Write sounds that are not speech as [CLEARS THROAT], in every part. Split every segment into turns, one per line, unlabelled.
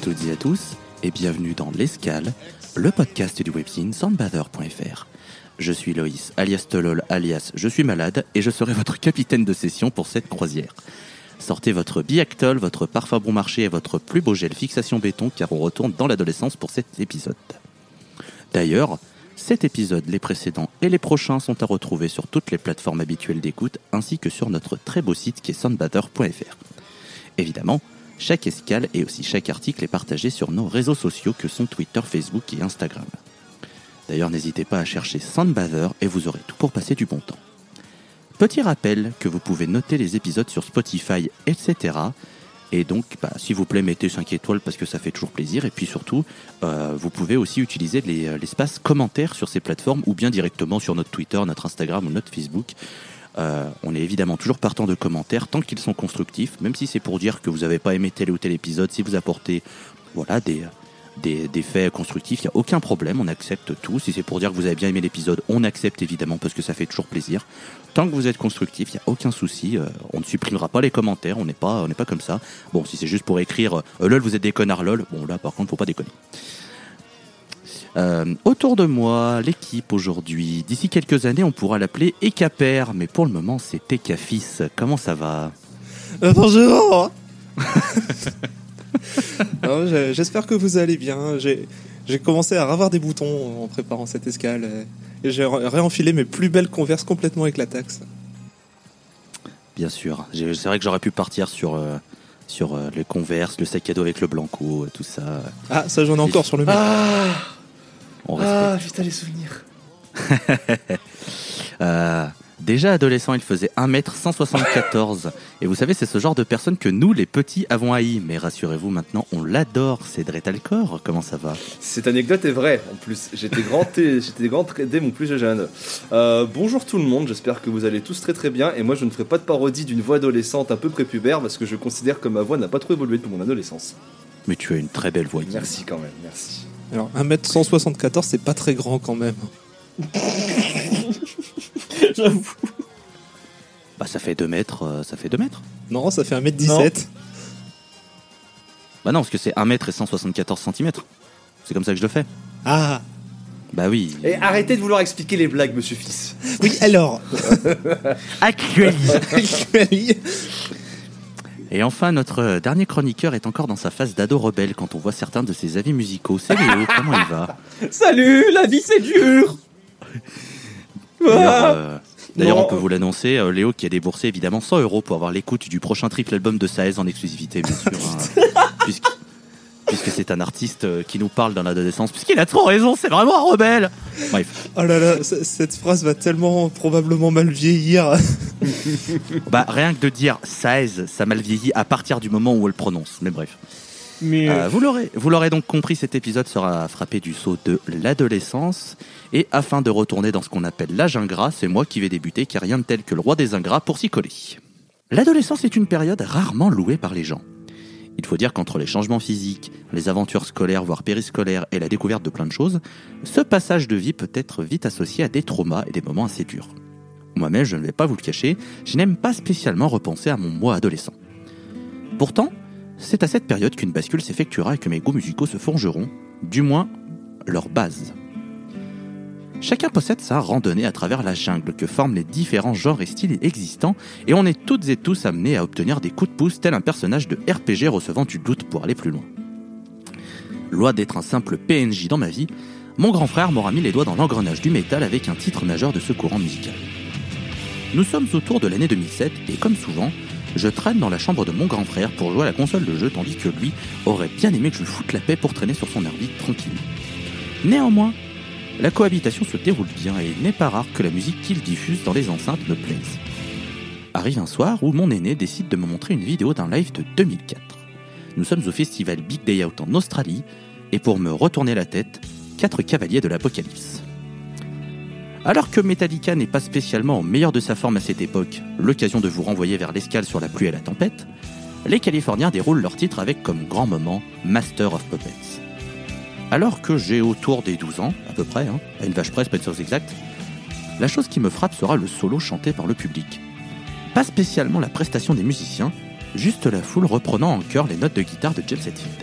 Toutes et à tous et bienvenue dans L'Escale, le podcast du webzine sandbather.fr. Je suis Loïs, alias Tolol, alias Je suis malade et je serai votre capitaine de session pour cette croisière. Sortez votre Biactol, votre parfum bon marché et votre plus beau gel fixation béton car on retourne dans l'adolescence pour cet épisode. D'ailleurs, cet épisode, les précédents et les prochains sont à retrouver sur toutes les plateformes habituelles d'écoute ainsi que sur notre très beau site qui est soundbather.fr. Évidemment, chaque escale et aussi chaque article est partagé sur nos réseaux sociaux que sont Twitter, Facebook et Instagram. D'ailleurs, n'hésitez pas à chercher Soundbather et vous aurez tout pour passer du bon temps. Petit rappel que vous pouvez noter les épisodes sur Spotify, etc. Et donc, bah, s'il vous plaît, mettez 5 étoiles parce que ça fait toujours plaisir. Et puis surtout, euh, vous pouvez aussi utiliser les- euh, l'espace commentaires sur ces plateformes ou bien directement sur notre Twitter, notre Instagram ou notre Facebook. Euh, on est évidemment toujours partant de commentaires tant qu'ils sont constructifs, même si c'est pour dire que vous n'avez pas aimé tel ou tel épisode, si vous apportez voilà, des, des, des faits constructifs, il n'y a aucun problème, on accepte tout. Si c'est pour dire que vous avez bien aimé l'épisode, on accepte évidemment parce que ça fait toujours plaisir. Tant que vous êtes constructif, il n'y a aucun souci, euh, on ne supprimera pas les commentaires, on n'est pas, on pas comme ça. Bon, si c'est juste pour écrire euh, lol, vous êtes des connards lol, bon là par contre, faut pas déconner. Euh, autour de moi, l'équipe aujourd'hui. D'ici quelques années, on pourra l'appeler Ecaper, mais pour le moment, c'est Ecafis. Comment ça va?
Euh, bonjour [LAUGHS] J'espère que vous allez bien. J'ai commencé à avoir des boutons en préparant cette escale. Et j'ai ré- réenfilé mes plus belles converses complètement éclataxes.
Bien sûr. C'est vrai que j'aurais pu partir sur, euh, sur euh, le Converse, le sac à dos avec le Blanco, tout ça.
Ah, ça j'en ai encore sur le mur.
Ah,
On respecte.
ah putain les souvenirs. [LAUGHS]
Euh, déjà adolescent, il faisait 1m174. Et vous savez, c'est ce genre de personne que nous, les petits, avons haï. Mais rassurez-vous, maintenant, on l'adore. C'est Dretalcor. Comment ça va?
Cette anecdote est vraie en plus. J'étais grand, t- [LAUGHS] j'étais grand t- dès mon plus jeune. Euh, bonjour tout le monde, j'espère que vous allez tous très très bien. Et moi je ne ferai pas de parodie d'une voix adolescente un peu prépubère parce que je considère que ma voix n'a pas trop évolué depuis mon adolescence.
Mais tu as une très belle voix.
Merci quand même, merci.
Alors, 1m174, c'est pas très grand quand même. [LAUGHS]
J'avoue.
Bah, ça fait 2 mètres. euh, ça fait 2 mètres.
Non, ça fait 1m17.
Bah non, parce que c'est 1 mètre et 174 cm. C'est comme ça que je le fais.
Ah
Bah oui.
Et arrêtez de vouloir expliquer les blagues, monsieur Fils.
Oui, alors [LAUGHS]
Actualise. Et enfin, notre euh, dernier chroniqueur est encore dans sa phase d'ado rebelle quand on voit certains de ses avis musicaux. C'est Léo, [LAUGHS] comment il va?
Salut, la vie c'est dur
D'ailleurs, euh, d'ailleurs,
Non.
on peut vous l'annoncer, euh, Léo qui a déboursé évidemment 100 euros pour avoir l'écoute du prochain triple album de Saez en exclusivité, bien sûr. hein, [LAUGHS] puisque c'est un artiste euh, qui nous parle dans l'adolescence, puisqu'il a trop raison, c'est vraiment un rebelle Bref,
Oh là là, cette phrase va tellement probablement mal vieillir. [LAUGHS]
bah, rien que de dire Saez, ça mal vieillit à partir du moment où on le prononce, mais bref.
Mais
Euh, vous l'aurez, vous l'aurez donc compris, cet épisode sera frappé du saut de l'adolescence. Et afin de retourner dans ce qu'on appelle l'âge ingrat, c'est moi qui vais débuter, car rien de tel que le roi des ingrats pour s'y coller. L'adolescence est une période rarement louée par les gens. Il faut dire qu'entre les changements physiques, les aventures scolaires, voire périscolaires, et la découverte de plein de choses, ce passage de vie peut être vite associé à des traumas et des moments assez durs. Moi-même, je ne vais pas vous le cacher, je n'aime pas spécialement repenser à mon moi adolescent. Pourtant, c'est à cette période qu'une bascule s'effectuera et que mes goûts musicaux se forgeront, du moins leur base. Chacun possède sa randonnée à travers la jungle que forment les différents genres et styles existants, et on est toutes et tous amenés à obtenir des coups de pouce tel un personnage de RPG recevant du doute pour aller plus loin. Loin d'être un simple PNJ dans ma vie, mon grand frère m'aura mis les doigts dans l'engrenage du métal avec un titre majeur de ce courant musical. Nous sommes autour de l'année 2007 et comme souvent, je traîne dans la chambre de mon grand frère pour jouer à la console de jeu tandis que lui aurait bien aimé que je foute la paix pour traîner sur son orbite tranquille. Néanmoins, la cohabitation se déroule bien et il n'est pas rare que la musique qu'il diffuse dans les enceintes me plaise. arrive un soir où mon aîné décide de me montrer une vidéo d'un live de 2004. Nous sommes au festival Big Day Out en Australie, et pour me retourner la tête, quatre cavaliers de l'Apocalypse. Alors que Metallica n'est pas spécialement au meilleur de sa forme à cette époque, l'occasion de vous renvoyer vers l'escale sur la pluie et la tempête, les Californiens déroulent leur titre avec comme grand moment Master of Puppets. Alors que j'ai autour des 12 ans, à peu près, hein, à une vache près, pas de exact, la chose qui me frappe sera le solo chanté par le public. Pas spécialement la prestation des musiciens, juste la foule reprenant en chœur les notes de guitare de James Hetfield.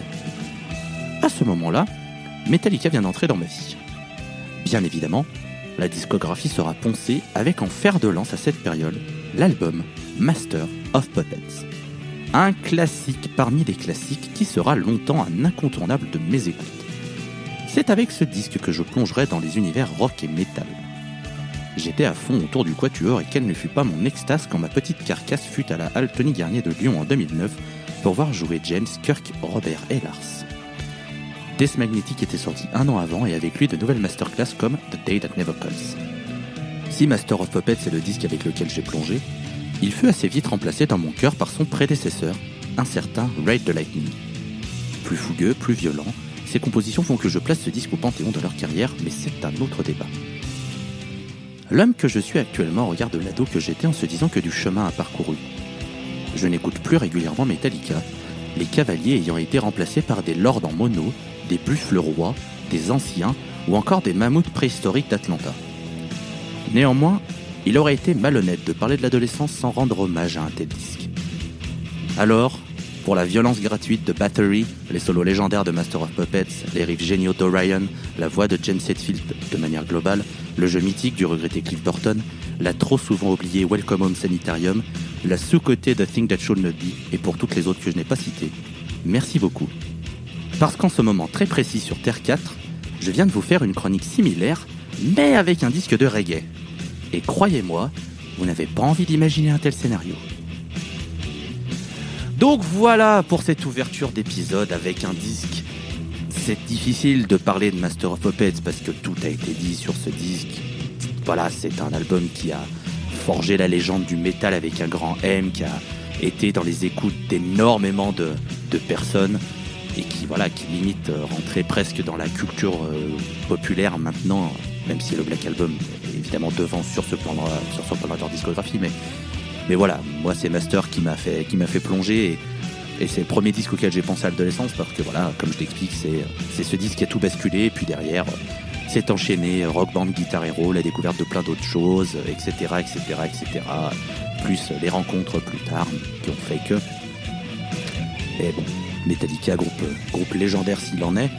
À ce moment-là, Metallica vient d'entrer dans ma vie. Bien évidemment, la discographie sera poncée avec en fer de lance à cette période l'album Master of Puppets. Un classique parmi les classiques qui sera longtemps un incontournable de mes écoutes. C'est avec ce disque que je plongerai dans les univers rock et metal. J'étais à fond autour du quatuor et quelle ne fut pas mon extase quand ma petite carcasse fut à la halle Tony Garnier de Lyon en 2009 pour voir jouer James Kirk Robert et Lars. Death Magnetic était sorti un an avant et avec lui de nouvelles masterclass comme The Day That Never Comes. Si Master of Puppets est le disque avec lequel j'ai plongé, il fut assez vite remplacé dans mon cœur par son prédécesseur, un certain Raid the Lightning. Plus fougueux, plus violent, ces compositions font que je place ce disque au panthéon de leur carrière, mais c'est un autre débat. L'homme que je suis actuellement regarde l'ado que j'étais en se disant que du chemin a parcouru. Je n'écoute plus régulièrement Metallica, les cavaliers ayant été remplacés par des lords en mono, des buffles rois, des anciens ou encore des mammouths préhistoriques d'Atlanta. Néanmoins, il aurait été malhonnête de parler de l'adolescence sans rendre hommage à un tel disque. Alors, pour la violence gratuite de Battery, les solos légendaires de Master of Puppets, les riffs géniaux d'Orion, la voix de James Hetfield de manière globale, le jeu mythique du regretté Cliff Burton, la trop souvent oubliée Welcome Home Sanitarium, la sous-côté The Thing That Should Not Be, et pour toutes les autres que je n'ai pas citées, merci beaucoup. Parce qu'en ce moment très précis sur Terre 4, je viens de vous faire une chronique similaire, mais avec un disque de reggae. Et croyez-moi, vous n'avez pas envie d'imaginer un tel scénario. Donc voilà pour cette ouverture d'épisode avec un disque. C'est difficile de parler de Master of Puppets parce que tout a été dit sur ce disque. Voilà, c'est un album qui a forgé la légende du métal avec un grand M, qui a été dans les écoutes d'énormément de, personnes et qui voilà qui limite euh, rentrait presque dans la culture euh, populaire maintenant, même si le Black Album est évidemment devant sur ce plan sur ce plan de discographie, mais mais voilà, moi c'est Master qui m'a fait fait plonger et, c'est le premier disque auquel j'ai pensé à l'adolescence parce que voilà, comme je t'explique, c'est ce disque qui a tout basculé et puis derrière c'est enchaîné rock band, guitar hero, la découverte de plein d'autres choses, etc., etc., etc. Plus les rencontres plus tard qui ont fait que. Bon, Metallica, groupe, groupe légendaire s'il en est.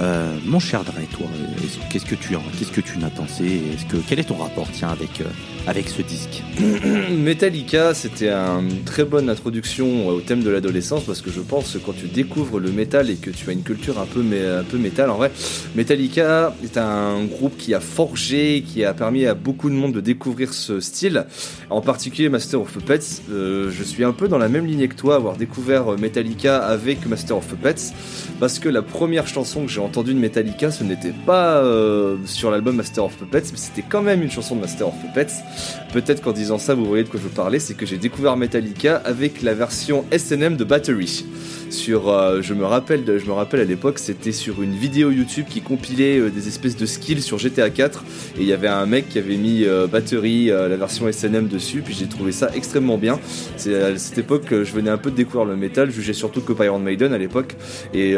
Euh, mon cher Dre, toi, est-ce- qu'est-ce que tu en, qu'est-ce que tu en as pensé? Est-ce que quel est ton rapport, tiens, avec euh, avec ce disque? [COUGHS]
Metallica, c'était une très bonne introduction au thème de l'adolescence parce que je pense que quand tu découvres le métal et que tu as une culture un peu, un peu métal, en vrai, Metallica est un groupe qui a forgé, qui a permis à beaucoup de monde de découvrir ce style. En particulier Master of Puppets. Euh, je suis un peu dans la même lignée que toi, avoir découvert Metallica avec Master of Puppets parce que la première chanson que j'ai entendue de Metallica, ce n'était pas euh, sur l'album Master of Puppets, mais c'était quand même une chanson de Master of Puppets. Peut-être qu'en disant ça, vous voyez de quoi je veux parler, c'est que j'ai découvert Metallica avec la version SNM de Battery. Sur, euh, je me rappelle, je me rappelle à l'époque, c'était sur une vidéo YouTube qui compilait euh, des espèces de skills sur GTA 4 et il y avait un mec qui avait mis euh, Battery, euh, la version SNM dessus, puis j'ai trouvé ça extrêmement bien. C'est à cette époque que je venais un peu de découvrir le métal, jugeais surtout que Iron Maiden à l'époque et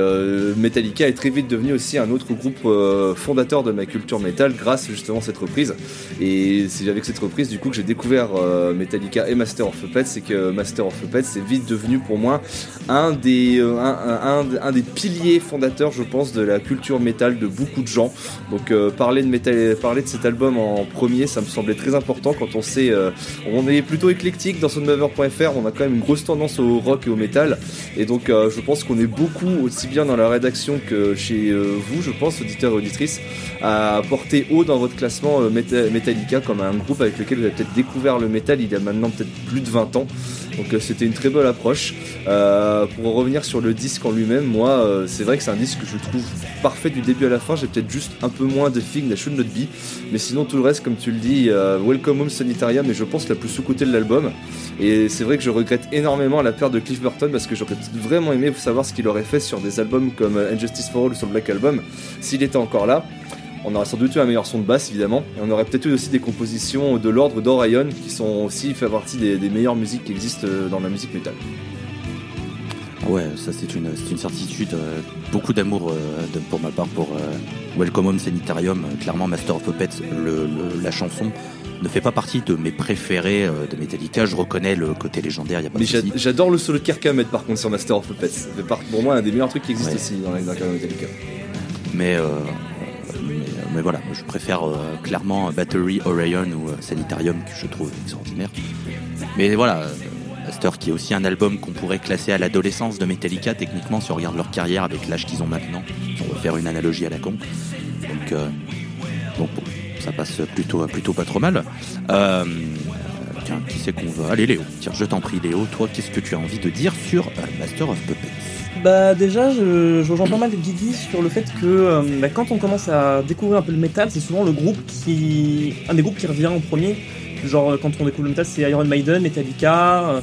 Metallica est très vite devenu aussi un autre groupe fondateur de ma culture métal grâce justement à cette reprise. Et c'est avec cette reprise du coup que j'ai découvert Metallica et Master of Puppets, c'est que Master of Puppets c'est vite devenu pour moi un des, euh, un, des piliers fondateurs je pense de la culture métal de beaucoup de gens. Donc euh, parler, de métal, parler de cet album en premier ça me semblait très important quand on sait, euh, on est plutôt éclectique dans sonmover.fr, on a quand même une grosse tendance au rock et au métal. Et donc je pense qu'on est beaucoup aussi bien dans la rédaction que chez vous, je pense, auditeurs et auditrices, à porter haut dans votre classement Meta- Metallica comme un groupe avec lequel vous avez peut-être découvert le métal il y a maintenant peut-être plus de 20 ans. Donc c'était une très belle approche. Pour revenir sur le disque en lui-même, moi euh, c'est vrai que c'est un disque que je trouve parfait du début à la fin. J'ai peut-être juste un peu moins de Thing that Should Not Be, mais sinon tout le reste, comme tu le dis, euh, Welcome Home Sanitarium est je pense la plus sous-cotée de l'album. Et c'est vrai que je regrette énormément la perte de Cliff Burton parce que j'aurais vraiment aimé savoir ce qu'il aurait fait sur des albums comme euh, Injustice for All ou sur Black Album s'il était encore là. On aurait sans doute eu un meilleur son de basse évidemment, et on aurait peut-être eu aussi des compositions de l'ordre d'Orion qui sont aussi fait partie des, des meilleures musiques qui existent dans la musique métal.
Ouais, ça c'est une, une certitude. euh, beaucoup d'amour euh, pour ma part pour euh, Welcome Home Sanitarium. Clairement, Master of Puppets, le, le- la chanson ne fait pas partie de mes préférés de Metallica. Je reconnais le côté légendaire, y a pas
Mais j'adore le solo de Kirk Hammett par contre sur Master of Puppets. Pour moi un des meilleurs trucs qui existent
Ouais.
aussi dans la carrière de Metallica.
Mais, euh, mais, mais voilà, je préfère euh, clairement Battery, Orion ou Sanitarium que je trouve extraordinaire. Mais voilà, Master qui est aussi un album qu'on pourrait classer à l'adolescence de Metallica, techniquement, si on regarde leur carrière avec l'âge qu'ils ont maintenant. On veut faire une analogie à la con. Donc, euh, bon, ça passe plutôt, plutôt pas trop mal. Euh, tiens, qui c'est qu'on va Allez Léo, tiens, je t'en prie Léo, toi qu'est-ce que tu as envie de dire sur euh, Master of Puppets?
Bah déjà, je, rejoins pas mal Guigui sur le fait que bah, quand on commence à découvrir un peu le métal, c'est souvent le groupe qui... un des groupes qui revient en premier. Genre euh, quand on découvre le métal, c'est Iron Maiden, Metallica, euh,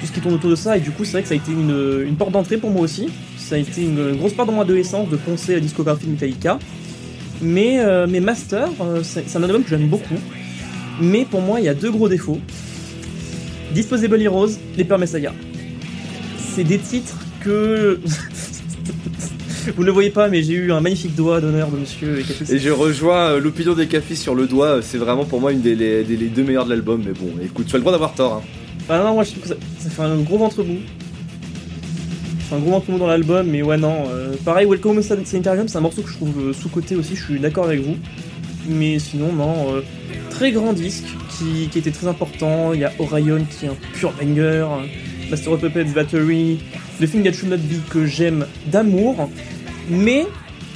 tout ce qui tourne autour de ça. Et du coup, c'est vrai que ça a été une, une porte d'entrée pour moi aussi. Ça a été une grosse part de mon adolescence de poncer la discographie de Metallica. Mais, euh, Master, euh, c'est un album que j'aime beaucoup. Mais pour moi, il y a deux gros défauts. Disposable Heroes, Les Pères. C'est des titres que. [LAUGHS] Vous ne le voyez pas, mais j'ai eu un magnifique doigt d'honneur de monsieur Ekafis.
Et je rejoins euh, l'opinion des cafés sur le doigt, c'est vraiment pour moi une des les, deux meilleures de l'album, mais bon, écoute, tu as le droit d'avoir tort. Hein.
Ah non, moi je trouve que ça, ça fait un gros ventre mou. C'est un gros ventre mou dans l'album, mais ouais, non. euh, pareil, Welcome Home Sanitarium, c'est un morceau que je trouve euh, sous-côté aussi, je suis d'accord avec vous. Mais sinon, non. euh, très grand disque qui, qui était très important. Il y a Orion qui est un pur banger. euh, Master of Puppets Battery. The Thing That Should Not Be que j'aime d'amour. Mais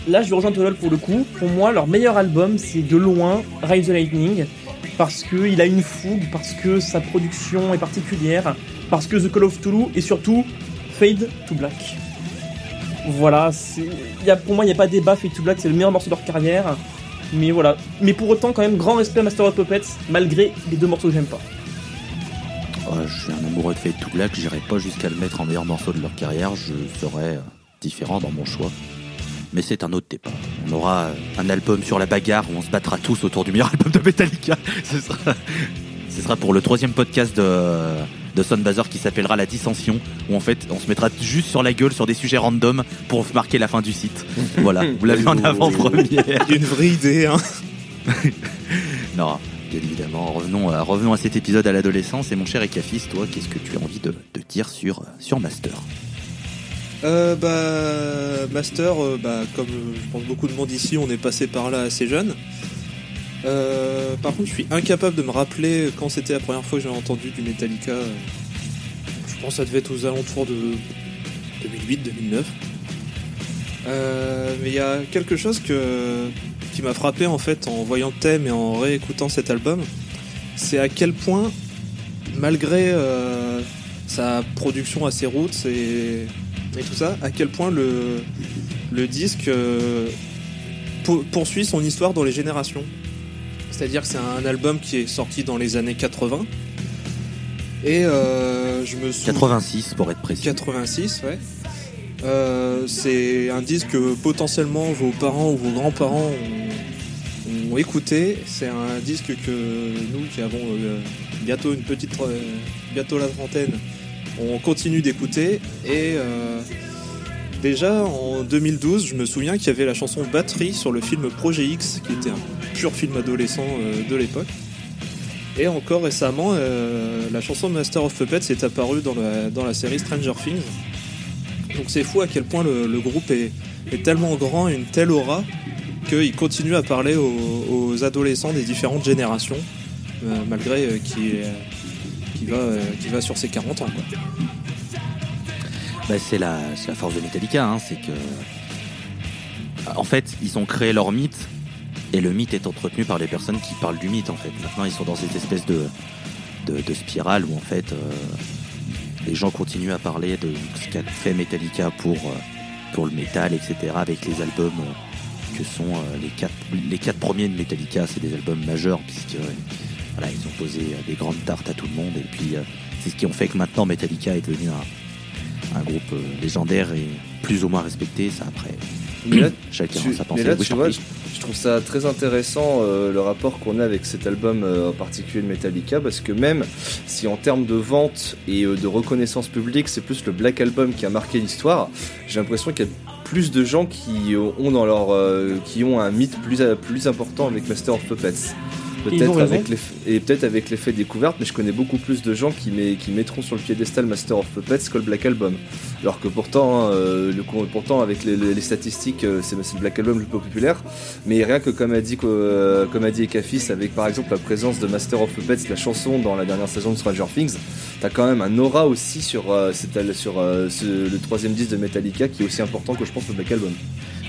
là, je vais rejoindre Tolol pour le coup. Pour moi, leur meilleur album, c'est de loin Rise the Lightning. Parce qu'il a une fougue, parce que sa production est particulière, parce que The Call of Toulouse et surtout Fade to Black. Voilà, pour moi, il n'y a pas débat. Fade to Black, c'est le meilleur morceau de leur carrière. Mais voilà. Mais pour autant, quand même, grand respect à Master of Puppets, malgré les deux morceaux que j'aime pas.
Ouais, je suis un amoureux de Fade to Black, j'irai pas jusqu'à le mettre en meilleur morceau de leur carrière, je serais différent dans mon choix. Mais c'est un autre débat. On aura euh, un album sur la bagarre où on se battra tous autour du meilleur [LAUGHS] album de Metallica. [LAUGHS] Ce sera, ce sera pour le troisième podcast de, de Sunbazer qui s'appellera La Dissension, où en fait on se mettra juste sur la gueule sur des sujets random pour marquer la fin du site. [LAUGHS] Voilà, vous l'avez en avant-première.
Une vraie idée, hein.
Non, bien évidemment. Revenons, à- revenons à cet épisode à l'adolescence. Et mon cher Ekafis, toi, qu'est-ce que tu as envie de, de dire sur, sur Master?
Euh, bah, Master, euh, bah, comme euh, je pense beaucoup de monde ici, on est passé par là assez jeune. Euh, par contre, je suis incapable de me rappeler quand c'était la première fois que j'ai entendu du Metallica. Je pense que ça devait être aux alentours de 2008-2009. Euh, mais il y a quelque chose que, qui m'a frappé en fait en voyant thème et en réécoutant cet album. C'est à quel point, malgré sa production assez roots et, et tout ça, à quel point le, le disque euh, pour- poursuit son histoire dans les générations. C'est-à-dire que c'est un album qui est sorti dans les années 80. Et euh, je me souviens.
86 pour être précis.
86, ouais. Euh, c'est un disque que potentiellement vos parents ou vos grands-parents ont, ont écouté. C'est un disque que nous qui avons bientôt une petite, bientôt la trentaine, on continue d'écouter. Et euh, déjà en 2012, je me souviens qu'il y avait la chanson Batterie sur le film Projet X, qui était un pur film adolescent euh, de l'époque. Et encore récemment, euh, la chanson Master of Puppets est apparue dans la, série Stranger Things. Donc c'est fou à quel point le, groupe est, tellement grand et une telle aura qu'il continue à parler aux, adolescents des différentes générations, malgré qu'il est- euh, qu'il va sur ses 40 ans.
Bah, c'est la, force de Metallica, hein, c'est que. En fait, ils ont créé leur mythe, et le mythe est entretenu par les personnes qui parlent du mythe, en fait. Maintenant, ils sont dans cette espèce de, spirale où, en fait, euh, les gens continuent à parler de ce qu'a fait Metallica pour, euh, le métal, etc., avec les albums que sont les, les quatre premiers de Metallica. C'est des albums majeurs, puisque. Voilà, ils ont posé euh, des grandes tartes à tout le monde, et puis. euh, c'est ce qui ont fait que maintenant Metallica est devenu un, un groupe euh, légendaire et plus ou moins respecté. Ça après,
Mais là, [CLEARS THROAT]
chacun
tu,
sa
mais
pensée.
là,
Oui, je
tu vois, je, je trouve ça très intéressant euh, le rapport qu'on a avec cet album euh, en particulier de Metallica parce que même si en termes de vente et euh, de reconnaissance publique, c'est plus le Black Album qui a marqué l'histoire, j'ai l'impression qu'il y a plus de gens qui ont dans leur qui ont un mythe plus plus important avec Master of Puppets. Peut-être avec l'eff- et peut-être avec l'effet découverte, mais je connais beaucoup plus de gens qui, met- qui mettront sur le piédestal Master of Puppets que le Black Album. Alors que pourtant, hein, euh, le, pourtant avec les, statistiques, euh, c'est le Black Album le plus populaire. Mais rien que comme a dit, euh, comme a dit Ekafis, avec par exemple la présence de Master of Puppets, la chanson dans la dernière saison de Stranger Things, t'as quand même un aura aussi sur, sur le troisième disque de Metallica qui est aussi important que je pense le Black Album.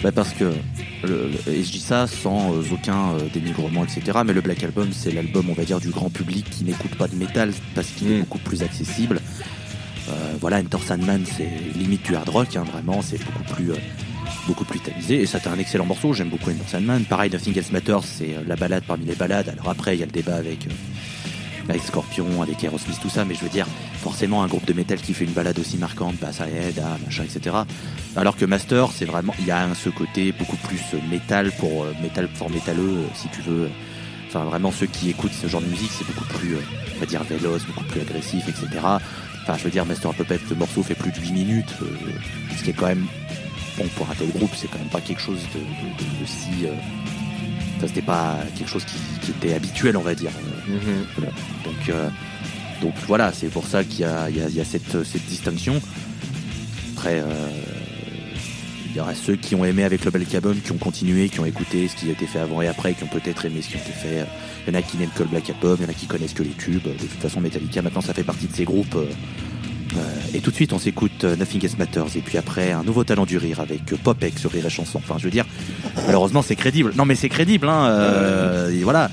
Bah parce que, le- le- et je dis ça sans euh, aucun euh, dénigrement, etc. Mais le Black Album, c'est l'album, on va dire, du grand public qui n'écoute pas de métal parce qu'il est
Mm.
beaucoup plus accessible. Euh, voilà, Enter Sandman, c'est limite du hard rock, hein, vraiment, c'est beaucoup plus, euh, beaucoup plus tamisé. Et ça, un excellent morceau, j'aime beaucoup Enter Sandman. Pareil, Nothing Else Matters, c'est euh, la balade parmi les balades. Alors après, il y a le débat avec, euh, avec Scorpion, avec Aerosmith, tout ça, mais je veux dire, forcément, un groupe de métal qui fait une balade aussi marquante, bah ça aide, machin, etc. Alors que Master, c'est vraiment, il y a un, ce côté beaucoup plus euh, métal pour euh, métal pour métalleux, euh, si tu veux. Enfin, vraiment, ceux qui écoutent ce genre de musique, c'est beaucoup plus, euh, on va dire, véloce, beaucoup plus agressif, etc. Enfin, je veux dire, Master of Puppets, le morceau fait plus de 8 minutes, ce qui est quand même, bon, pour un tel groupe, c'est quand même pas quelque chose de si. Enfin, c'était pas quelque chose qui, qui était habituel, on va dire. Voilà. Donc, euh, donc voilà, c'est pour ça qu'il y a, y y cette, cette distinction. Après, euh, il y aura ceux qui ont aimé avec le Black Album, qui ont continué, qui ont écouté ce qui a été fait avant et après, qui ont peut-être aimé ce qui a été fait. Il y en a qui n'aiment que le Black Album, il y en a qui connaissent que les tubes. De toute façon, Metallica, maintenant, ça fait partie de ces groupes. euh, et tout de suite, on s'écoute euh, Nothing Else Matters. Et puis après, un nouveau talent du rire avec euh, Popek sur Rire et Chanson. Enfin, je veux dire, [LAUGHS] malheureusement, c'est crédible. Non, mais c'est crédible, hein. euh, et voilà.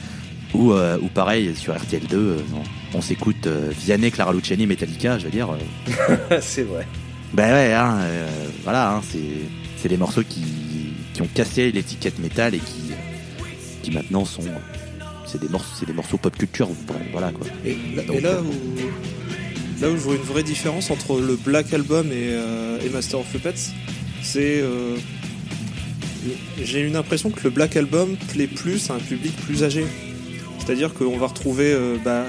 Ou, euh, ou pareil, sur RTL2, euh, non. on s'écoute euh, Vianney, Clara Luciani, Metallica, je veux dire. euh, [LAUGHS]
c'est vrai.
ben ouais, hein, euh, voilà, hein, c'est, c'est des morceaux qui, qui ont cassé l'étiquette métal et qui, qui maintenant sont. C'est des morceaux, c'est des morceaux pop culture, voilà quoi.
Et, et là
euh,
où là où je vois une vraie différence entre le Black Album et, euh, et Master of Puppets, c'est euh, j'ai une impression que le Black Album plaît plus à un public plus âgé. C'est-à-dire qu'on va retrouver, euh, bah,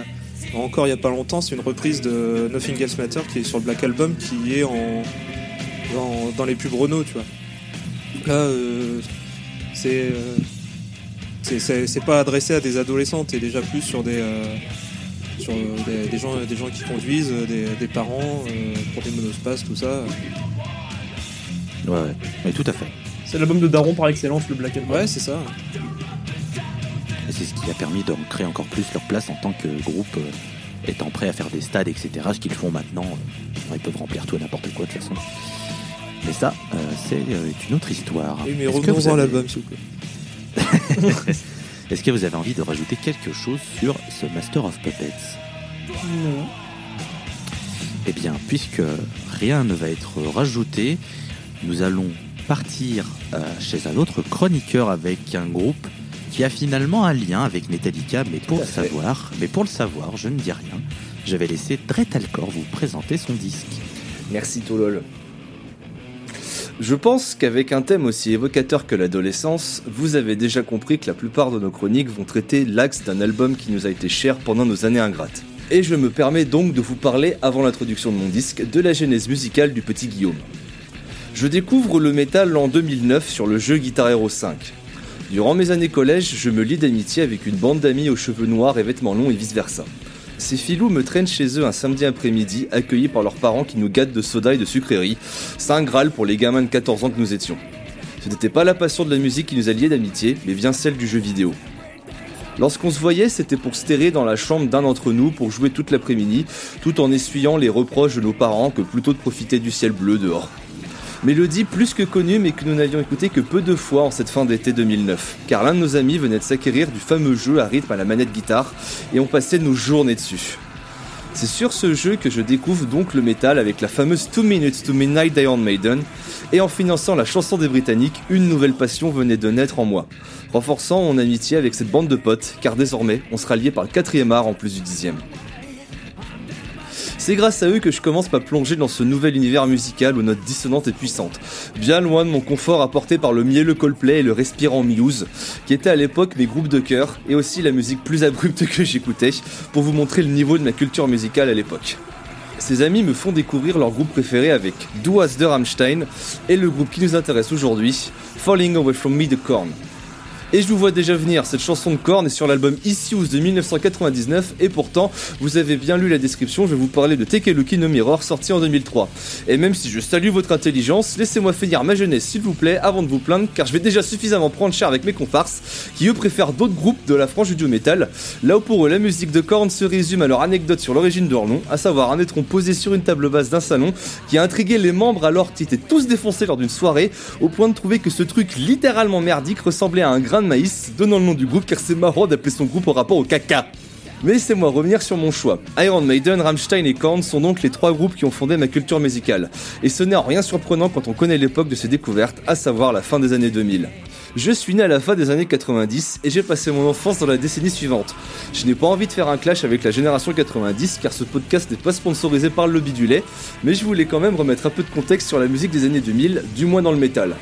encore il y a pas longtemps, c'est une reprise de Nothing Else Matter qui est sur le Black Album, qui est en dans, les pubs Renault, tu vois. Là, c'est c'est- pas adressé à des adolescents, t'es déjà plus sur des sur des, des gens des gens qui conduisent, euh, des, des parents euh, pour des monospaces, tout ça.
Ouais, ouais, mais tout à fait.
C'est l'album de Daron par excellence, le Black Album.
Ouais, c'est ça.
Et c'est ce qui a permis de créer encore plus leur place en tant que groupe, euh, étant prêt à faire des stades, etc. Ce qu'ils font maintenant, euh, ils peuvent remplir tout et n'importe quoi de toute façon. Mais ça, euh, c'est euh, une autre histoire.
Oui, mais revenons
avez...
l'album, s'il vous plaît. [LAUGHS]
Est-ce que vous avez envie de rajouter quelque chose sur ce Master of Puppets?
Non.
Eh bien, puisque rien ne va être rajouté, nous allons partir euh, chez un autre chroniqueur avec un groupe qui a finalement un lien avec Metallica, mais pour le
fait.
savoir, mais pour le savoir, je ne dis rien. Je vais laisser Dretalcor vous présenter son disque.
Merci Tolol. Je pense qu'avec un thème aussi évocateur que l'adolescence, vous avez déjà compris que la plupart de nos chroniques vont traiter l'axe d'un album qui nous a été cher pendant nos années ingrates. Et je me permets donc de vous parler, avant l'introduction de mon disque, de la genèse musicale du petit Guillaume. Je découvre le métal en 2009 sur le jeu Guitar Hero 5. Durant mes années collège, je me lie d'amitié avec une bande d'amis aux cheveux noirs et vêtements longs et vice versa. Ces filous me traînent chez eux un samedi après-midi, accueillis par leurs parents qui nous gâtent de soda et de sucreries. Saint Graal pour les gamins de 14 ans que nous étions. Ce n'était pas la passion de la musique qui nous alliait d'amitié, mais bien celle du jeu vidéo. Lorsqu'on se voyait, c'était pour se dans la chambre d'un d'entre nous pour jouer toute l'après-midi, tout en essuyant les reproches de nos parents que plutôt de profiter du ciel bleu dehors. Mélodie plus que connue mais que nous n'avions écouté que peu de fois en cette fin d'été 2009, car l'un de nos amis venait de s'acquérir du fameux jeu à rythme à la manette guitare et on passait nos journées dessus. C'est sur ce jeu que je découvre donc le métal avec la fameuse 2 Minutes to Midnight d'Iron Maiden, et en finançant la chanson des Britanniques, une nouvelle passion venait de naître en moi, renforçant mon amitié avec cette bande de potes, car désormais on sera liés par le quatrième art en plus du dixième. C'est grâce à eux que je commence à plonger dans ce nouvel univers musical aux notes dissonantes et puissantes, bien loin de mon confort apporté par le mielleux Coldplay et le respirant Muse, qui étaient à l'époque mes groupes de cœur, et aussi la musique plus abrupte que j'écoutais, pour vous montrer le niveau de ma culture musicale à l'époque. Ces amis me font découvrir leur groupe préféré avec Du Hast de Rammstein et le groupe qui nous intéresse aujourd'hui, Falling Away From Me de Korn. Et je vous vois déjà venir, cette chanson de Korn est sur l'album Issues de 1999 et pourtant, vous avez bien lu la description, je vais vous parler de Tekeluki no Mirror sorti en 2003. Et même si je salue votre intelligence, laissez-moi finir ma jeunesse s'il vous plaît avant de vous plaindre car je vais déjà suffisamment prendre cher avec mes comparses qui eux préfèrent d'autres groupes de la frange du metal. Là où pour eux la musique de Korn se résume à leur anecdote sur l'origine de leur nom, à savoir un étron posé sur une table basse d'un salon qui a intrigué les membres alors qu'ils étaient tous défoncés lors d'une soirée au point de trouver que ce truc littéralement merdique ressemblait à un grain de maïs, donnant le nom du groupe car c'est marrant d'appeler son groupe au rapport au caca. Mais laissez-moi revenir sur mon choix. Iron Maiden, Rammstein et Korn sont donc les trois groupes qui ont fondé ma culture musicale. Et ce n'est en rien surprenant quand on connaît l'époque de ces découvertes, à savoir la fin des années 2000. Je suis né à la fin des années 90 et j'ai passé mon enfance dans la décennie suivante. Je n'ai pas envie de faire un clash avec la génération 90 car ce podcast n'est pas sponsorisé par le lobby du lait, mais je voulais quand même remettre un peu de contexte sur la musique des années 2000, du moins dans le métal.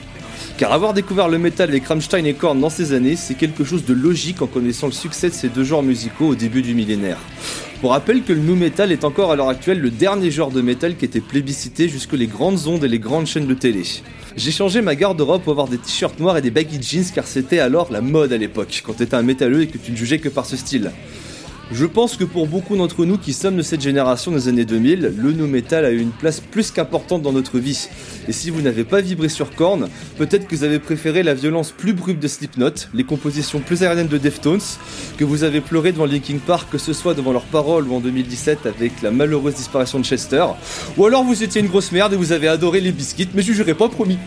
Car avoir découvert le métal avec Rammstein et Korn dans ces années, c'est quelque chose de logique en connaissant le succès de ces deux genres musicaux au début du millénaire. Pour rappel que le nu metal est encore à l'heure actuelle le dernier genre de métal qui était plébiscité jusque les grandes ondes et les grandes chaînes de télé. J'ai changé ma garde-robe pour avoir des t-shirts noirs et des baggy jeans car c'était alors la mode à l'époque, quand t'étais un métalleux et que tu ne jugeais que par ce style. Je pense que pour beaucoup d'entre nous qui sommes de cette génération des années 2000, le nu metal a eu une place plus qu'importante dans notre vie. Et si vous n'avez pas vibré sur Korn, peut-être que vous avez préféré la violence plus brute de Slipknot, les compositions plus aériennes de Deftones, que vous avez pleuré devant Linkin Park, que ce soit devant leurs paroles ou en 2017 avec la malheureuse disparition de Chester, ou alors vous étiez une grosse merde et vous avez adoré les biscuits, mais je jugerai pas promis.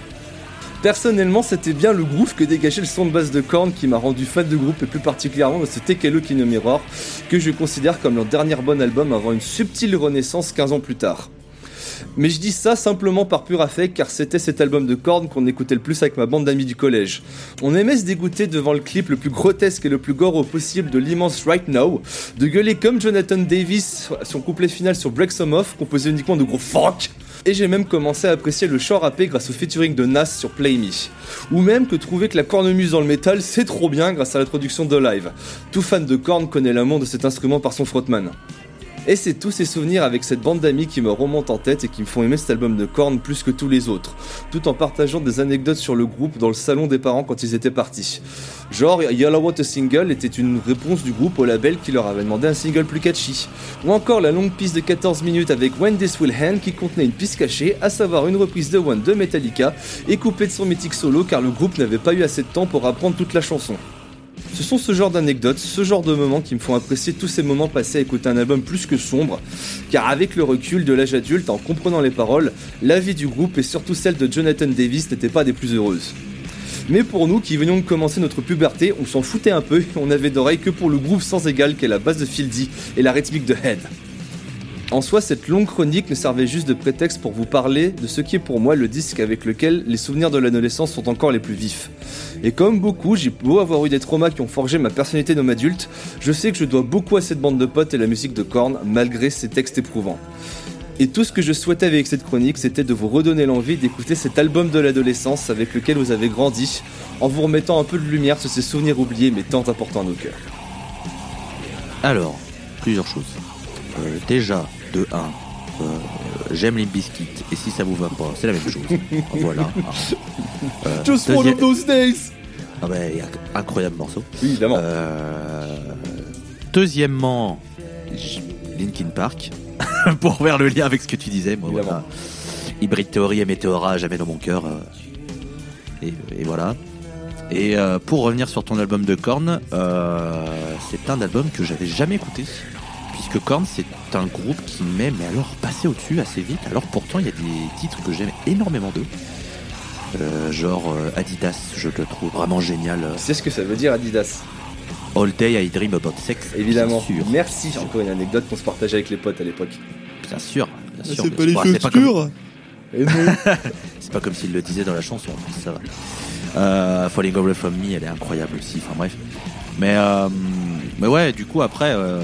Personnellement, c'était bien le groove que dégageait le son de basse de Korn qui m'a rendu fan de groupe et plus particulièrement de ce Tekelo Kino Mirror que je considère comme leur dernier bon album avant une subtile renaissance 15 ans plus tard. Mais je dis ça simplement par pur affect car c'était cet album de Korn qu'on écoutait le plus avec ma bande d'amis du collège. On aimait se dégoûter devant le clip le plus grotesque et le plus gore possible de l'immense Right Now, de gueuler comme Jonathan Davis son couplet final sur Break Some Off composé uniquement de gros fuck et j'ai même commencé à apprécier le chant rappé grâce au featuring de Nas sur Play Me. Ou même que trouver que la cornemuse dans le métal c'est trop bien grâce à la traduction de Live. Tout fan de Korn connaît l'amour de cet instrument par son frontman. Et c'est tous ces souvenirs avec cette bande d'amis qui me remontent en tête et qui me font aimer cet album de Korn plus que tous les autres, tout en partageant des anecdotes sur le groupe dans le salon des parents quand ils étaient partis. Genre, Yellow Water Single était une réponse du groupe au label qui leur avait demandé un single plus catchy. Ou encore la longue piste de 14 minutes avec When This Will End qui contenait une piste cachée, à savoir une reprise de One de Metallica et coupée de son mythique solo car le groupe n'avait pas eu assez de temps pour apprendre toute la chanson. Ce sont ce genre d'anecdotes, ce genre de moments qui me font apprécier tous ces moments passés à écouter un album plus que sombre, car avec le recul de l'âge adulte, en comprenant les paroles, la vie du groupe et surtout celle de Jonathan Davis n'était pas des plus heureuses. Mais pour nous qui venions de commencer notre puberté, on s'en foutait un peu on avait d'oreilles que pour le groove sans égal qu'est la base de Fieldy et la rythmique de Head. En soi, cette longue chronique ne servait juste de prétexte pour vous parler de ce qui est pour moi le disque avec lequel les souvenirs de l'adolescence sont encore les plus vifs. Et comme beaucoup, j'ai beau avoir eu des traumas qui ont forgé ma personnalité d'homme adulte, je sais que je dois beaucoup à cette bande de potes et la musique de Korn, malgré ces textes éprouvants. Et tout ce que je souhaitais avec cette chronique, c'était de vous redonner l'envie d'écouter cet album de l'adolescence avec lequel vous avez grandi, en vous remettant un peu de lumière sur ces souvenirs oubliés mais tant importants à nos cœurs.
Alors, plusieurs choses. Euh, déjà, de 1, euh, j'aime les biscuits, et si ça vous va pas, c'est la même chose. [LAUGHS] voilà. Euh,
Just one
deuxième-
of those days
Ah ben, incroyable morceau.
Oui, évidemment.
Euh, deuxièmement, Linkin Park, [LAUGHS] pour faire le lien avec ce que tu disais. Moi, voilà. Hybrid Theory et Meteora, jamais dans mon cœur. et, et voilà. Et euh, pour revenir sur ton album de Korn, euh, c'est un album que j'avais jamais écouté. Puisque Korn, c'est un groupe qui m'est, mais alors, passé au-dessus assez vite. Alors pourtant, il y a des titres que j'aime énormément d'eux. Euh, genre euh, Adidas, je le trouve vraiment génial.
Tu sais ce que ça veut dire Adidas?
All Day I Dream About Sex.
Évidemment.
Bien sûr.
Merci, encore une anecdote qu'on se partageait avec les potes à l'époque.
Bien sûr. Bien sûr,
C'est pas les
c'est pas comme-
chaussures
Et non. [LAUGHS]
C'est pas comme s'il le disait dans la chanson, ça va. Euh, Falling Away From Me, elle est incroyable aussi, enfin bref. Mais, euh, mais ouais, du coup, après, euh,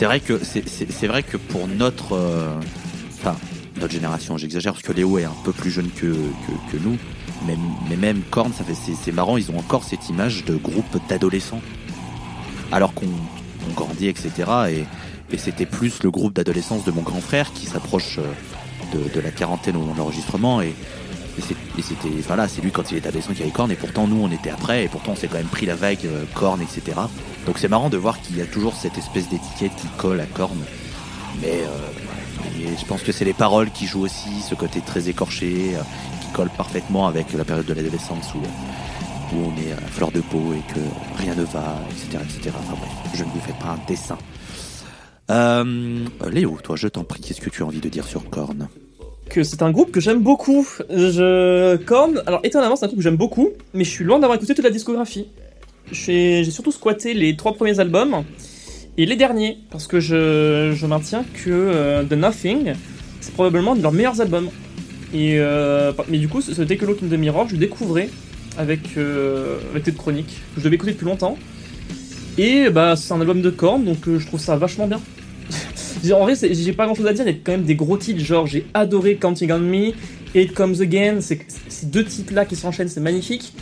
C'est vrai que c'est- vrai que pour notre, euh, enfin notre génération, j'exagère parce que Léo est un peu plus jeune que, que, que nous, mais, mais même Korn, ça fait c'est marrant, ils ont encore cette image de groupe d'adolescents, alors qu'on on grandit, etc. Et, et c'était plus le groupe d'adolescence de mon grand frère qui s'approche euh, de, de la quarantaine au moment de l'enregistrement et et c'était, enfin là, c'est lui quand il était adolescent qui avait Korn, et pourtant nous on était après, et pourtant on s'est quand même pris la vague euh, etc. Donc c'est marrant de voir qu'il y a toujours cette espèce d'étiquette qui colle à Korn. Mais euh, je pense que c'est les paroles qui jouent aussi, ce côté très écorché, euh, qui colle parfaitement avec la période de l'adolescence où, où on est à fleur de peau et que rien ne va, etc. etc. Enfin bref, je ne vous fais pas un dessin. Euh, Léo, toi je t'en prie, qu'est-ce que tu as envie de dire sur Korn
Que c'est un groupe que j'aime beaucoup. Je... Korn, alors étonnamment, c'est un groupe que j'aime beaucoup, mais je suis loin d'avoir écouté toute la discographie. J'ai surtout squatté les trois premiers albums et les derniers, parce que je, je maintiens que euh, The Nothing, c'est probablement un de leurs meilleurs albums. Et, euh, mais du coup, ce Take a Look in the Mirror, je le découvrais avec, euh, avec cette chronique, que je devais écouter depuis longtemps. Et bah, c'est un album de Korn, donc euh, je trouve ça vachement bien. En vrai, j'ai pas grand chose à dire, il y a quand même des gros titres, genre j'ai adoré Counting on Me, It Comes Again, ces deux titres-là qui s'enchaînent, c'est magnifique.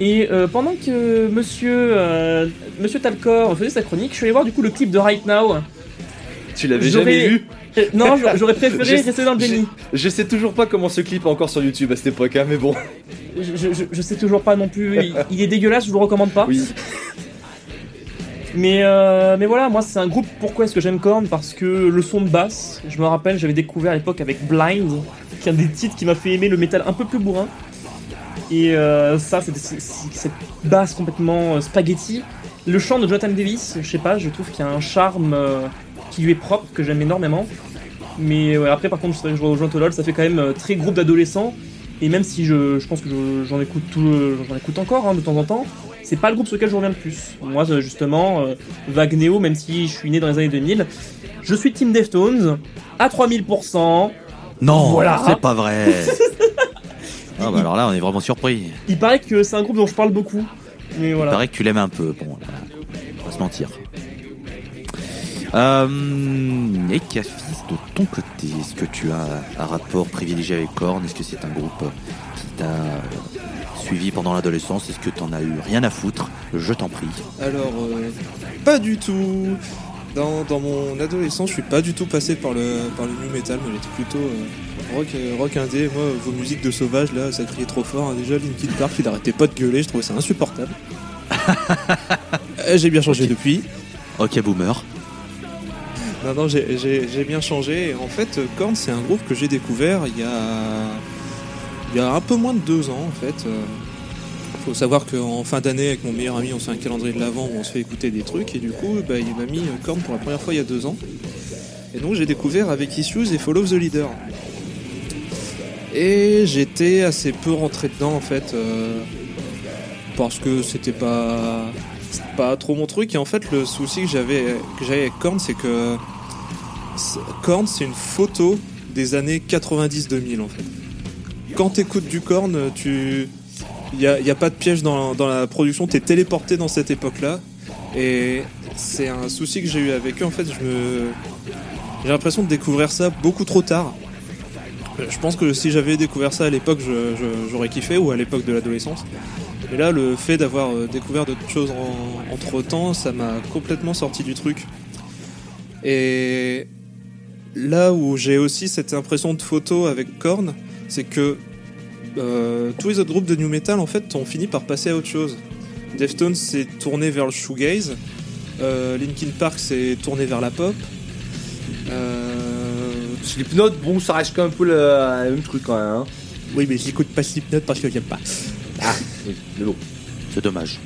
Et euh, pendant que monsieur, euh, monsieur Talcor faisait sa chronique, je suis allé voir du coup le clip de Right Now.
Tu l'avais jamais vu?
Euh, non, j'aurais- préféré rester dans le déni.
Je sais toujours pas comment ce clip est encore sur YouTube à cette époque, hein, mais bon.
Je, je- je- je sais toujours pas non plus, il, il est dégueulasse, je vous le recommande pas.
Oui. [LAUGHS]
Mais, euh, mais voilà, moi c'est un groupe, pourquoi est-ce que j'aime Korn? Parce que le son de basse, je me rappelle, j'avais découvert à l'époque avec Blind, qui est un des titres qui m'a fait aimer le métal un peu plus bourrin. Et euh, ça, c'est cette basse complètement euh, spaghetti. Le chant de Jonathan Davis, je sais pas, je trouve qu'il y a un charme euh, qui lui est propre, que j'aime énormément. Mais ouais, après, par contre, je, rejoins Tolol, ça fait quand même euh, très groupe d'adolescents. Et même si je, je pense que je- j'en écoute, tout j'en écoute encore hein, de temps en temps, c'est pas le groupe sur lequel je reviens le plus. Moi, euh, justement, euh, Vague Néo, même si je suis né dans les années 2000, je suis Team Deftones à 3000%.
Non,
Voilà.
c'est pas vrai. [LAUGHS] ah bah alors là, on est vraiment surpris.
Il paraît que c'est un groupe dont je parle beaucoup. Mais
Il paraît que tu l'aimes un peu. Bon, on va se mentir. Euh, et Cafis, de ton côté, est-ce que tu as un rapport privilégié avec Korn? Est-ce que c'est un groupe qui t'a euh, suivi pendant l'adolescence Est-ce que t'en as eu rien à foutre? Je t'en prie.
Alors, euh, pas du tout. Dans, dans mon adolescence, je suis pas du tout passé par le, par le new metal, mais j'étais plutôt euh, rock, euh, rock indé. Moi, vos musiques de sauvage, là, ça criait trop fort. hein. Déjà, Linkin Park, il arrêtait pas de gueuler, je trouvais ça insupportable. [LAUGHS] J'ai bien changé depuis.
Ok, boomer.
Non, non, j'ai- bien changé. Et en fait, Korn, c'est un groupe que j'ai découvert il y a, il y a un peu moins de deux ans, en fait. Euh, faut savoir qu'en fin d'année, avec mon meilleur ami, on fait un calendrier de l'avant où on se fait écouter des trucs. Et du coup, bah, il m'a mis euh, Korn pour la première fois il y a deux ans. Et donc, j'ai découvert avec Issues et Follow the Leader. Et j'étais assez peu rentré dedans, en fait. euh, parce que c'était pas pas trop mon truc et en fait le souci que j'avais avec Korn c'est que Korn c'est une photo des années 90-2000 en fait quand t'écoutes du Korn tu il y a, a pas de piège dans, dans la production. T'es téléporté dans cette époque là et c'est un souci que j'ai eu avec eux. En fait je me j'ai l'impression de découvrir ça beaucoup trop tard. Je pense que si j'avais découvert ça à l'époque j'aurais kiffé ou à l'époque de l'adolescence. Et là, le fait d'avoir euh, découvert d'autres choses en- entre temps, ça m'a complètement sorti du truc. Et là où j'ai aussi cette impression de photo avec Korn, c'est que euh, tous les autres groupes de new metal en fait ont fini par passer à autre chose. Deftones s'est tourné vers le shoegaze, euh, Linkin Park s'est tourné vers la pop. Euh,
Slipknot, bon, ça reste quand même un peu le, le même truc quand même. Hein.
Oui, mais j'écoute pas Slipknot parce que j'aime pas.
Oui, mais bon,
C'est dommage.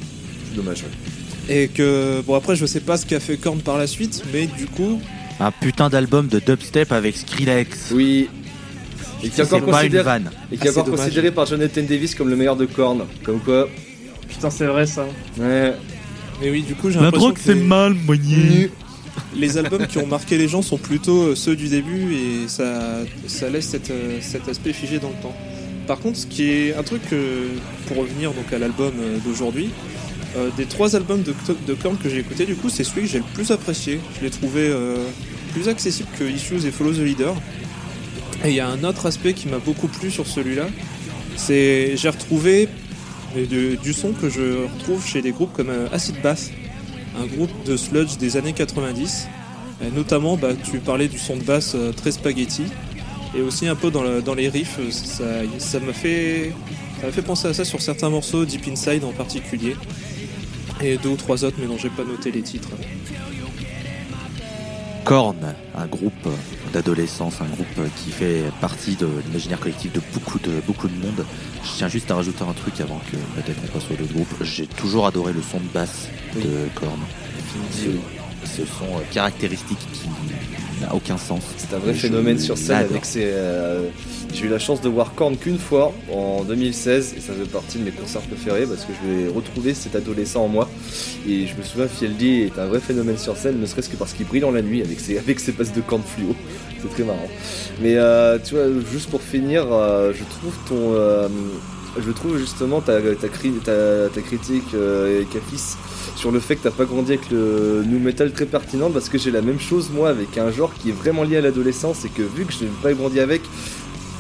c'est dommage. ouais.
Et que, bon, après, je sais pas ce qu'a fait Korn par la suite, mais du coup,
Un putain d'album de dubstep avec Skrillex.
Oui. Et qui est
C'est
encore considéré, et qui est
Ah, c'est
encore considéré par Jonathan Davis comme le meilleur de Korn. Comme quoi.
Putain, c'est vrai ça.
Ouais.
mais oui, du coup, j'ai l'impression que les-
mal, moigné. [LAUGHS]
les albums qui ont marqué les gens sont plutôt euh, ceux du début et ça, ça laisse cette, euh, cet aspect figé dans le temps. Par contre, ce qui est un truc que, pour revenir donc à l'album euh, d'aujourd'hui, Euh, des trois albums de, de Korn que j'ai écouté, du coup, c'est celui que j'ai le plus apprécié. Je l'ai trouvé euh, plus accessible que Issues et Follow the Leader. Et il y a un autre aspect qui m'a beaucoup plu sur celui-là, c'est j'ai retrouvé du son que je retrouve chez des groupes comme euh, Acid Bath, un groupe de sludge des années 90. Euh, notamment, bah, tu parlais du son de basse euh, très spaghetti, et aussi un peu dans, les riffs, euh, ça m'a fait, ça fait penser à ça sur certains morceaux, Deep Inside en particulier, et deux ou trois autres, mais dont j'ai pas noté les titres.
Korn, un groupe d'adolescence, un groupe qui fait partie de l'imaginaire collectif de beaucoup de beaucoup de monde. Je tiens juste à rajouter un truc avant que peut-être on passe au d'autres groupes. J'ai toujours adoré le son de basse de Korn. Ce, ce son euh, caractéristique qui n'a aucun sens.
C'est un vrai phénomène sur scène avec ses. euh, J'ai eu la chance de voir Korn qu'une fois en 2016 et ça fait partie de mes concerts préférés parce que je vais retrouver cet adolescent en moi. Et je me souviens Fieldy est un vrai phénomène sur scène ne serait-ce que parce qu'il brille en la nuit avec ses avec ses passes de cornes fluo. [LAUGHS] C'est très marrant. Mais euh, tu vois juste pour finir euh, je trouve ton euh, je trouve justement ta, ta, cri- ta, ta critique euh, Capis sur le fait que t'as pas grandi avec le new metal très pertinente parce que j'ai la même chose moi avec un genre qui est vraiment lié à l'adolescence et que vu que je n'ai pas grandi avec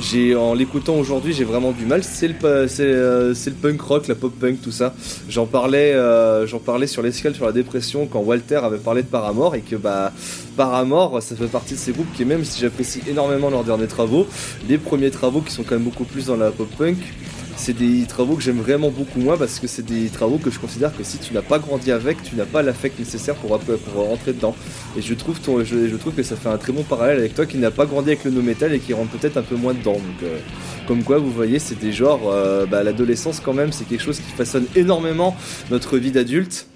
j'ai en l'écoutant aujourd'hui j'ai vraiment du mal. Euh, c'est le punk rock la pop punk tout ça. J'en parlais euh, j'en parlais sur l'escale sur la dépression quand Walter avait parlé de Paramore et que bah Paramore ça fait partie de ces groupes qui même si j'apprécie énormément leurs derniers travaux les premiers travaux qui sont quand même beaucoup plus dans la pop punk c'est des travaux que j'aime vraiment beaucoup moins parce que c'est des travaux que je considère que si tu n'as pas grandi avec, tu n'as pas l'affect nécessaire pour, rentrer dedans. Et je trouve que ça fait un très bon parallèle avec toi qui n'a pas grandi avec le no metal et qui rentre peut-être un peu moins dedans. Donc, euh, comme quoi, vous voyez, c'est des genres. euh, bah, L'adolescence, quand même, c'est quelque chose qui façonne énormément notre vie d'adulte.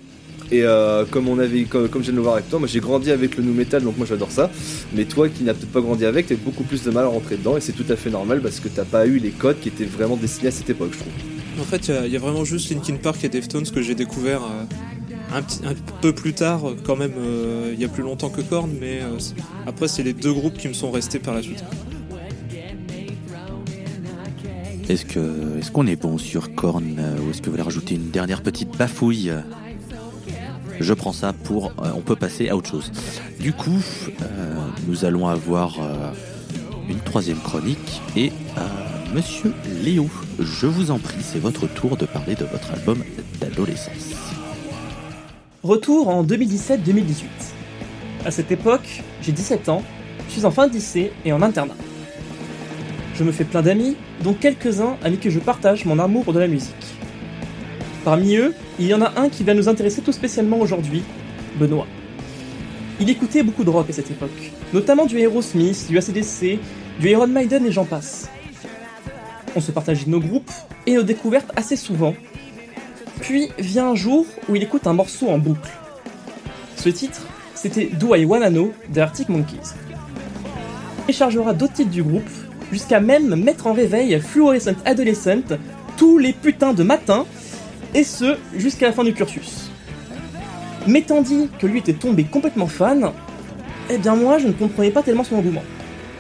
Et euh, comme on avait, comme, comme je viens de le voir avec toi, moi j'ai grandi avec le nu metal, donc moi j'adore ça. Mais toi qui n'as peut-être pas grandi avec, t'as beaucoup plus de mal à rentrer dedans, et c'est tout à fait normal parce que t'as pas eu les codes qui étaient vraiment destinés à cette époque, je trouve.
En fait, il y a- il y, a vraiment juste Linkin Park et Deftones que j'ai découvert euh, un, petit- un peu plus tard, euh, quand même, euh, il y a plus longtemps que Korn, mais euh, après, c'est les deux groupes qui me sont restés par la suite.
Est-ce que est-ce qu'on est bon sur Korn ou est-ce que vous voulez rajouter une dernière petite bafouille? Je prends ça pour euh, on peut passer à autre chose. Du coup, euh, nous allons avoir euh, une troisième chronique et Monsieur Léo, je vous en prie, c'est votre tour de parler de votre album d'adolescence.
Retour en 2017-2018. À cette époque, j'ai 17 ans, je suis en fin de lycée et en internat. Je me fais plein d'amis, dont quelques-uns avec qui je partage mon amour de la musique. Parmi eux, il y en a un qui va nous intéresser tout spécialement aujourd'hui, Benoît. Il écoutait beaucoup de rock à cette époque, notamment du Aerosmith, du ACDC, du Iron Maiden et j'en passe. On se partageait nos groupes et nos découvertes assez souvent, puis vient un jour où il écoute un morceau en boucle. Ce titre, c'était Do I Wanna Know des Arctic Monkeys. Il chargera d'autres titres du groupe, jusqu'à même mettre en réveil Fluorescent Adolescent tous les putains de matins, et ce, jusqu'à la fin du cursus. M'étant dit que lui était tombé complètement fan, eh bien moi je ne comprenais pas tellement son engouement.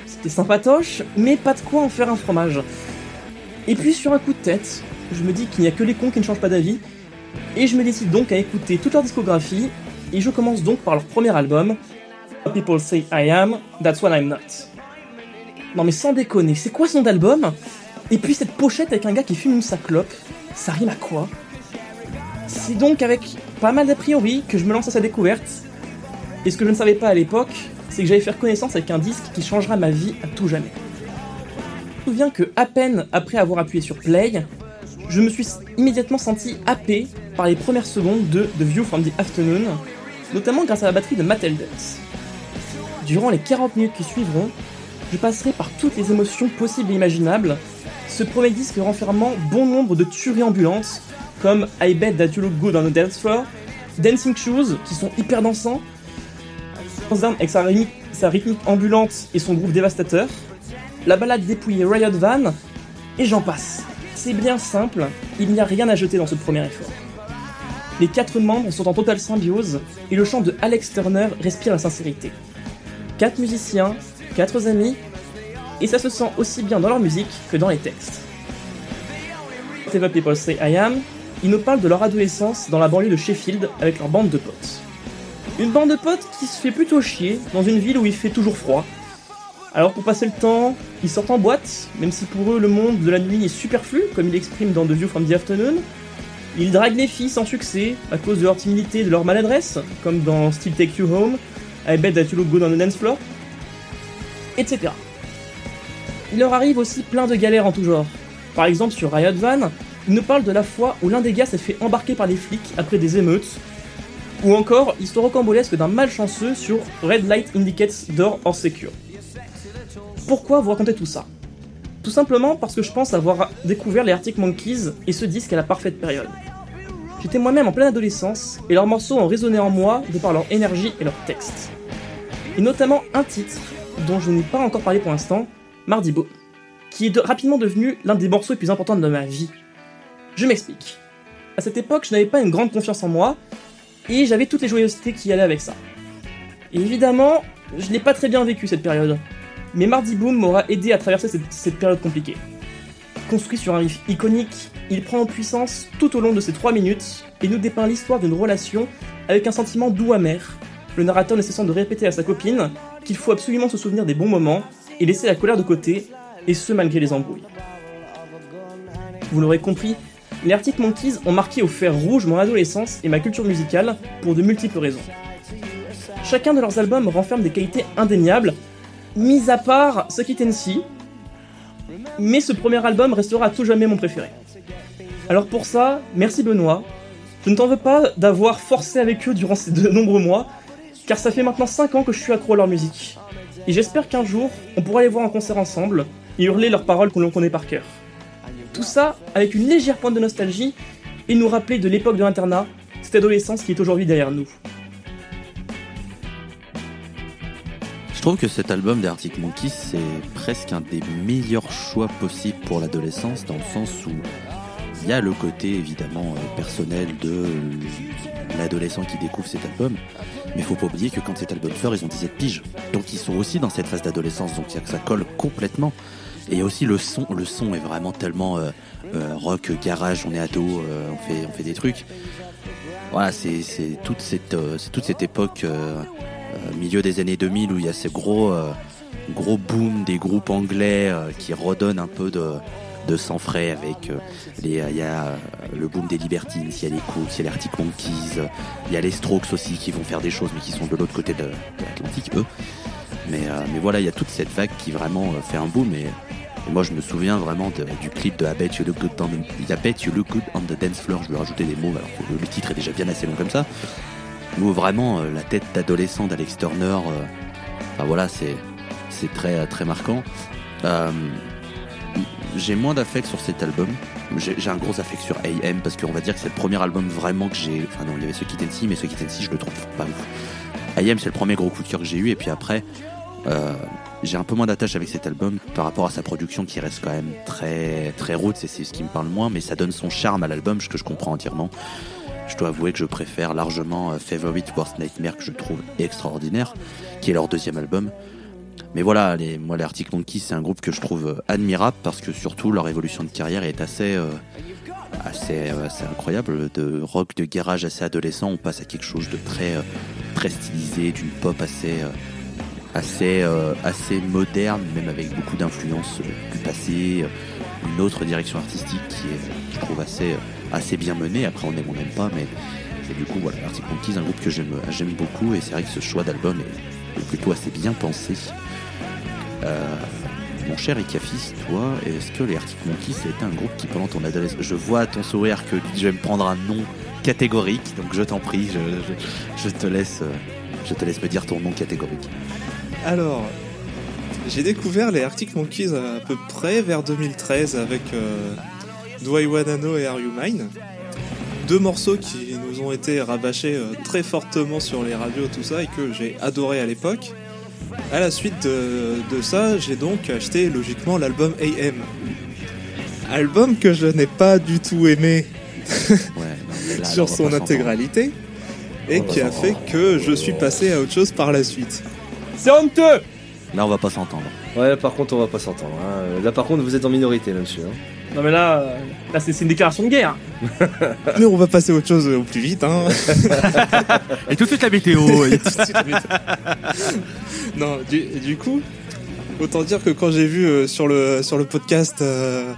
C'était sympatoche, mais pas de quoi en faire un fromage. Et puis sur un coup de tête, je me dis qu'il n'y a que les cons qui ne changent pas d'avis, et je me décide donc à écouter toute leur discographie, et je commence donc par leur premier album, People Say I Am, That's What I'm Not. Non mais sans déconner, c'est quoi son album Et puis cette pochette avec un gars qui fume une saclope, ça rime à quoi? C'est donc avec pas mal d'a priori que je me lance à sa découverte, et ce que je ne savais pas à l'époque, c'est que j'allais faire connaissance avec un disque qui changera ma vie à tout jamais. Je me souviens que à peine après avoir appuyé sur play, je me suis immédiatement senti happé par les premières secondes de The View from the Afternoon, notamment grâce à la batterie de Matt Elders. Durant les 40 minutes qui suivront, je passerai par toutes les émotions possibles et imaginables, ce premier disque renfermant bon nombre de tueries ambulantes, comme I Bet That You Look Good on the Dance Floor, Dancing Shoes, qui sont hyper dansants, avec sa rythmique, sa rythmique ambulante et son groove dévastateur, la balade dépouillée Riot Van, et j'en passe. C'est bien simple, il n'y a rien à jeter dans ce premier effort. Les quatre membres sont en totale symbiose, et le chant de Alex Turner respire la sincérité. Quatre musiciens, quatre amis, et ça se sent aussi bien dans leur musique que dans les textes. People Say I Am, ils nous parlent de leur adolescence dans la banlieue de Sheffield avec leur bande de potes. Une bande de potes qui se fait plutôt chier dans une ville où il fait toujours froid. Alors pour passer le temps, ils sortent en boîte, même si pour eux le monde de la nuit est superflu, comme il exprime dans The View from the Afternoon. Ils draguent les filles sans succès à cause de leur timidité et de leur maladresse, comme dans Still Take You Home, I Bet That You Look Good on the Dance Floor, etc. Il leur arrive aussi plein de galères en tout genre. Par exemple sur Riot Van, ils nous parlent de la fois où l'un des gars s'est fait embarquer par des flics après des émeutes, ou encore l'histoire rocambolesque d'un malchanceux sur Red Light Indicates Door or Secure. Pourquoi vous raconter tout ça? Tout simplement parce que je pense avoir découvert les Arctic Monkeys et ce disque à la parfaite période. J'étais moi-même en pleine adolescence et leurs morceaux ont résonné en moi de par leur énergie et leurs textes. Et notamment un titre dont je n'ai pas encore parlé pour l'instant, Mardi Beau, qui est de- rapidement devenu l'un des morceaux les plus importants de ma vie. Je m'explique. À cette époque, je n'avais pas une grande confiance en moi et j'avais toutes les joyeusetés qui allaient avec ça. Et évidemment, je n'ai pas très bien vécu cette période, mais Mardi Boom m'aura aidé à traverser cette, période compliquée. Construit sur un riff iconique, il prend en puissance tout au long de ces 3 minutes et nous dépeint l'histoire d'une relation avec un sentiment doux amer, le narrateur ne cessant de répéter à sa copine qu'il faut absolument se souvenir des bons moments et laisser la colère de côté, et ce malgré les embrouilles. Vous l'aurez compris, les Arctic Monkeys ont marqué au fer rouge mon adolescence et ma culture musicale pour de multiples raisons. Chacun de leurs albums renferme des qualités indéniables, mis à part Suck It and See, mais ce premier album restera à tout jamais mon préféré. Alors pour ça, merci Benoît. Je ne t'en veux pas d'avoir forcé avec eux durant ces de nombreux mois, car ça fait maintenant 5 ans que je suis accro à leur musique. Et j'espère qu'un jour, on pourra les voir en concert ensemble et hurler leurs paroles que l'on connaît par cœur. Tout ça avec une légère pointe de nostalgie et nous rappeler de l'époque de l'internat, cette adolescence qui est aujourd'hui derrière nous.
Je trouve que cet album des Arctic Monkeys, c'est presque un des meilleurs choix possibles pour l'adolescence, dans le sens où il y a le côté évidemment euh, personnel de l'adolescent qui découvre cet album, mais faut pas oublier que quand cet album sort, ils ont 17 piges. Donc ils sont aussi dans cette phase d'adolescence, donc ça colle complètement. Et aussi le son, le son est vraiment tellement euh, euh, rock, garage, on est ado, euh, on, fait, on fait des trucs. Voilà, c'est toute, cette, toute cette époque milieu des années 2000 où il y a ce gros, gros boom des groupes anglais qui redonnent un peu de, de sang frais avec les, y a le boom des Libertines, il y a les Cooks, il y a les Arctic Monkeys, il y a les Strokes aussi qui vont faire des choses mais qui sont de l'autre côté de, de l'Atlantique eux. Mais, euh, mais voilà, il y a toute cette vague qui vraiment euh, fait un boom et, moi je me souviens vraiment du clip de I Bet You Look Good on the, You Look Good Dance Floor, je lui ai rajouté des mots alors que le, titre est déjà bien assez long comme ça où vraiment euh, la tête d'adolescent d'Alex Turner, enfin voilà, c'est très très marquant. J'ai moins d'affect sur cet album. J'ai un gros affect sur AM parce qu'on va dire que c'est le premier album vraiment que j'ai. Enfin non, il y avait ce Kit and See, mais ce Kit and See, je le trouve pas ouf. AM, c'est le premier gros coup de cœur que j'ai eu, et puis après, euh, j'ai un peu moins d'attache avec cet album par rapport à sa production qui reste quand même très très c'est ce qui me parle moins, mais ça donne son charme à l'album, ce que je comprends entièrement. Je dois avouer que je préfère largement euh, Favorite Worst Nightmare que je trouve extraordinaire, qui est leur deuxième album. Mais voilà, moi les Arctic Monkeys c'est un groupe que je trouve euh, admirable parce que surtout leur évolution de carrière est assez, assez, incroyable. De rock de garage assez adolescent, on passe à quelque chose de très, très stylisé, d'une pop assez, assez, euh, assez moderne, même avec beaucoup d'influences euh, du passé, euh, une autre direction artistique qui est, je trouve, assez, euh, assez bien menée. Après, on aime, on n'aime pas, mais et du coup, voilà, Arctic Monkeys, un groupe que j'aime, j'aime beaucoup, et c'est vrai que ce choix d'album est, plutôt assez bien pensé. Mon cher Ikafis, toi, est-ce que les Arctic Monkeys c'était un groupe qui pendant ton adolescence, je vois à ton sourire que je vais me prendre un nom catégorique, donc je t'en prie, je, je- je te laisse, je te laisse me dire ton nom catégorique.
Alors, j'ai découvert les Arctic Monkeys à peu près vers 2013 avec euh, Do I Wanna Know et Are You Mine. Deux morceaux qui nous ont été rabâchés euh, très fortement sur les radios, tout ça, et que j'ai adoré à l'époque. À la suite de, de ça, j'ai donc acheté logiquement l'album AM. Album que je n'ai pas du tout aimé [LAUGHS]
Ouais, non, là,
sur son intégralité et qui a fait que je suis passé à autre chose par la suite.
C'est honteux
Là, on va pas s'entendre.
Ouais, par contre, on va pas s'entendre. hein. Là, par contre, vous êtes en minorité là-dessus. hein.
Non mais là, euh, là c'est c'est une déclaration de guerre. [LAUGHS]
Mais on va passer à autre chose au plus vite. Hein. [LAUGHS]
Et tout de suite la météo. [LAUGHS]
non, du, du coup, autant dire que quand j'ai vu euh, sur, le, sur le podcast euh,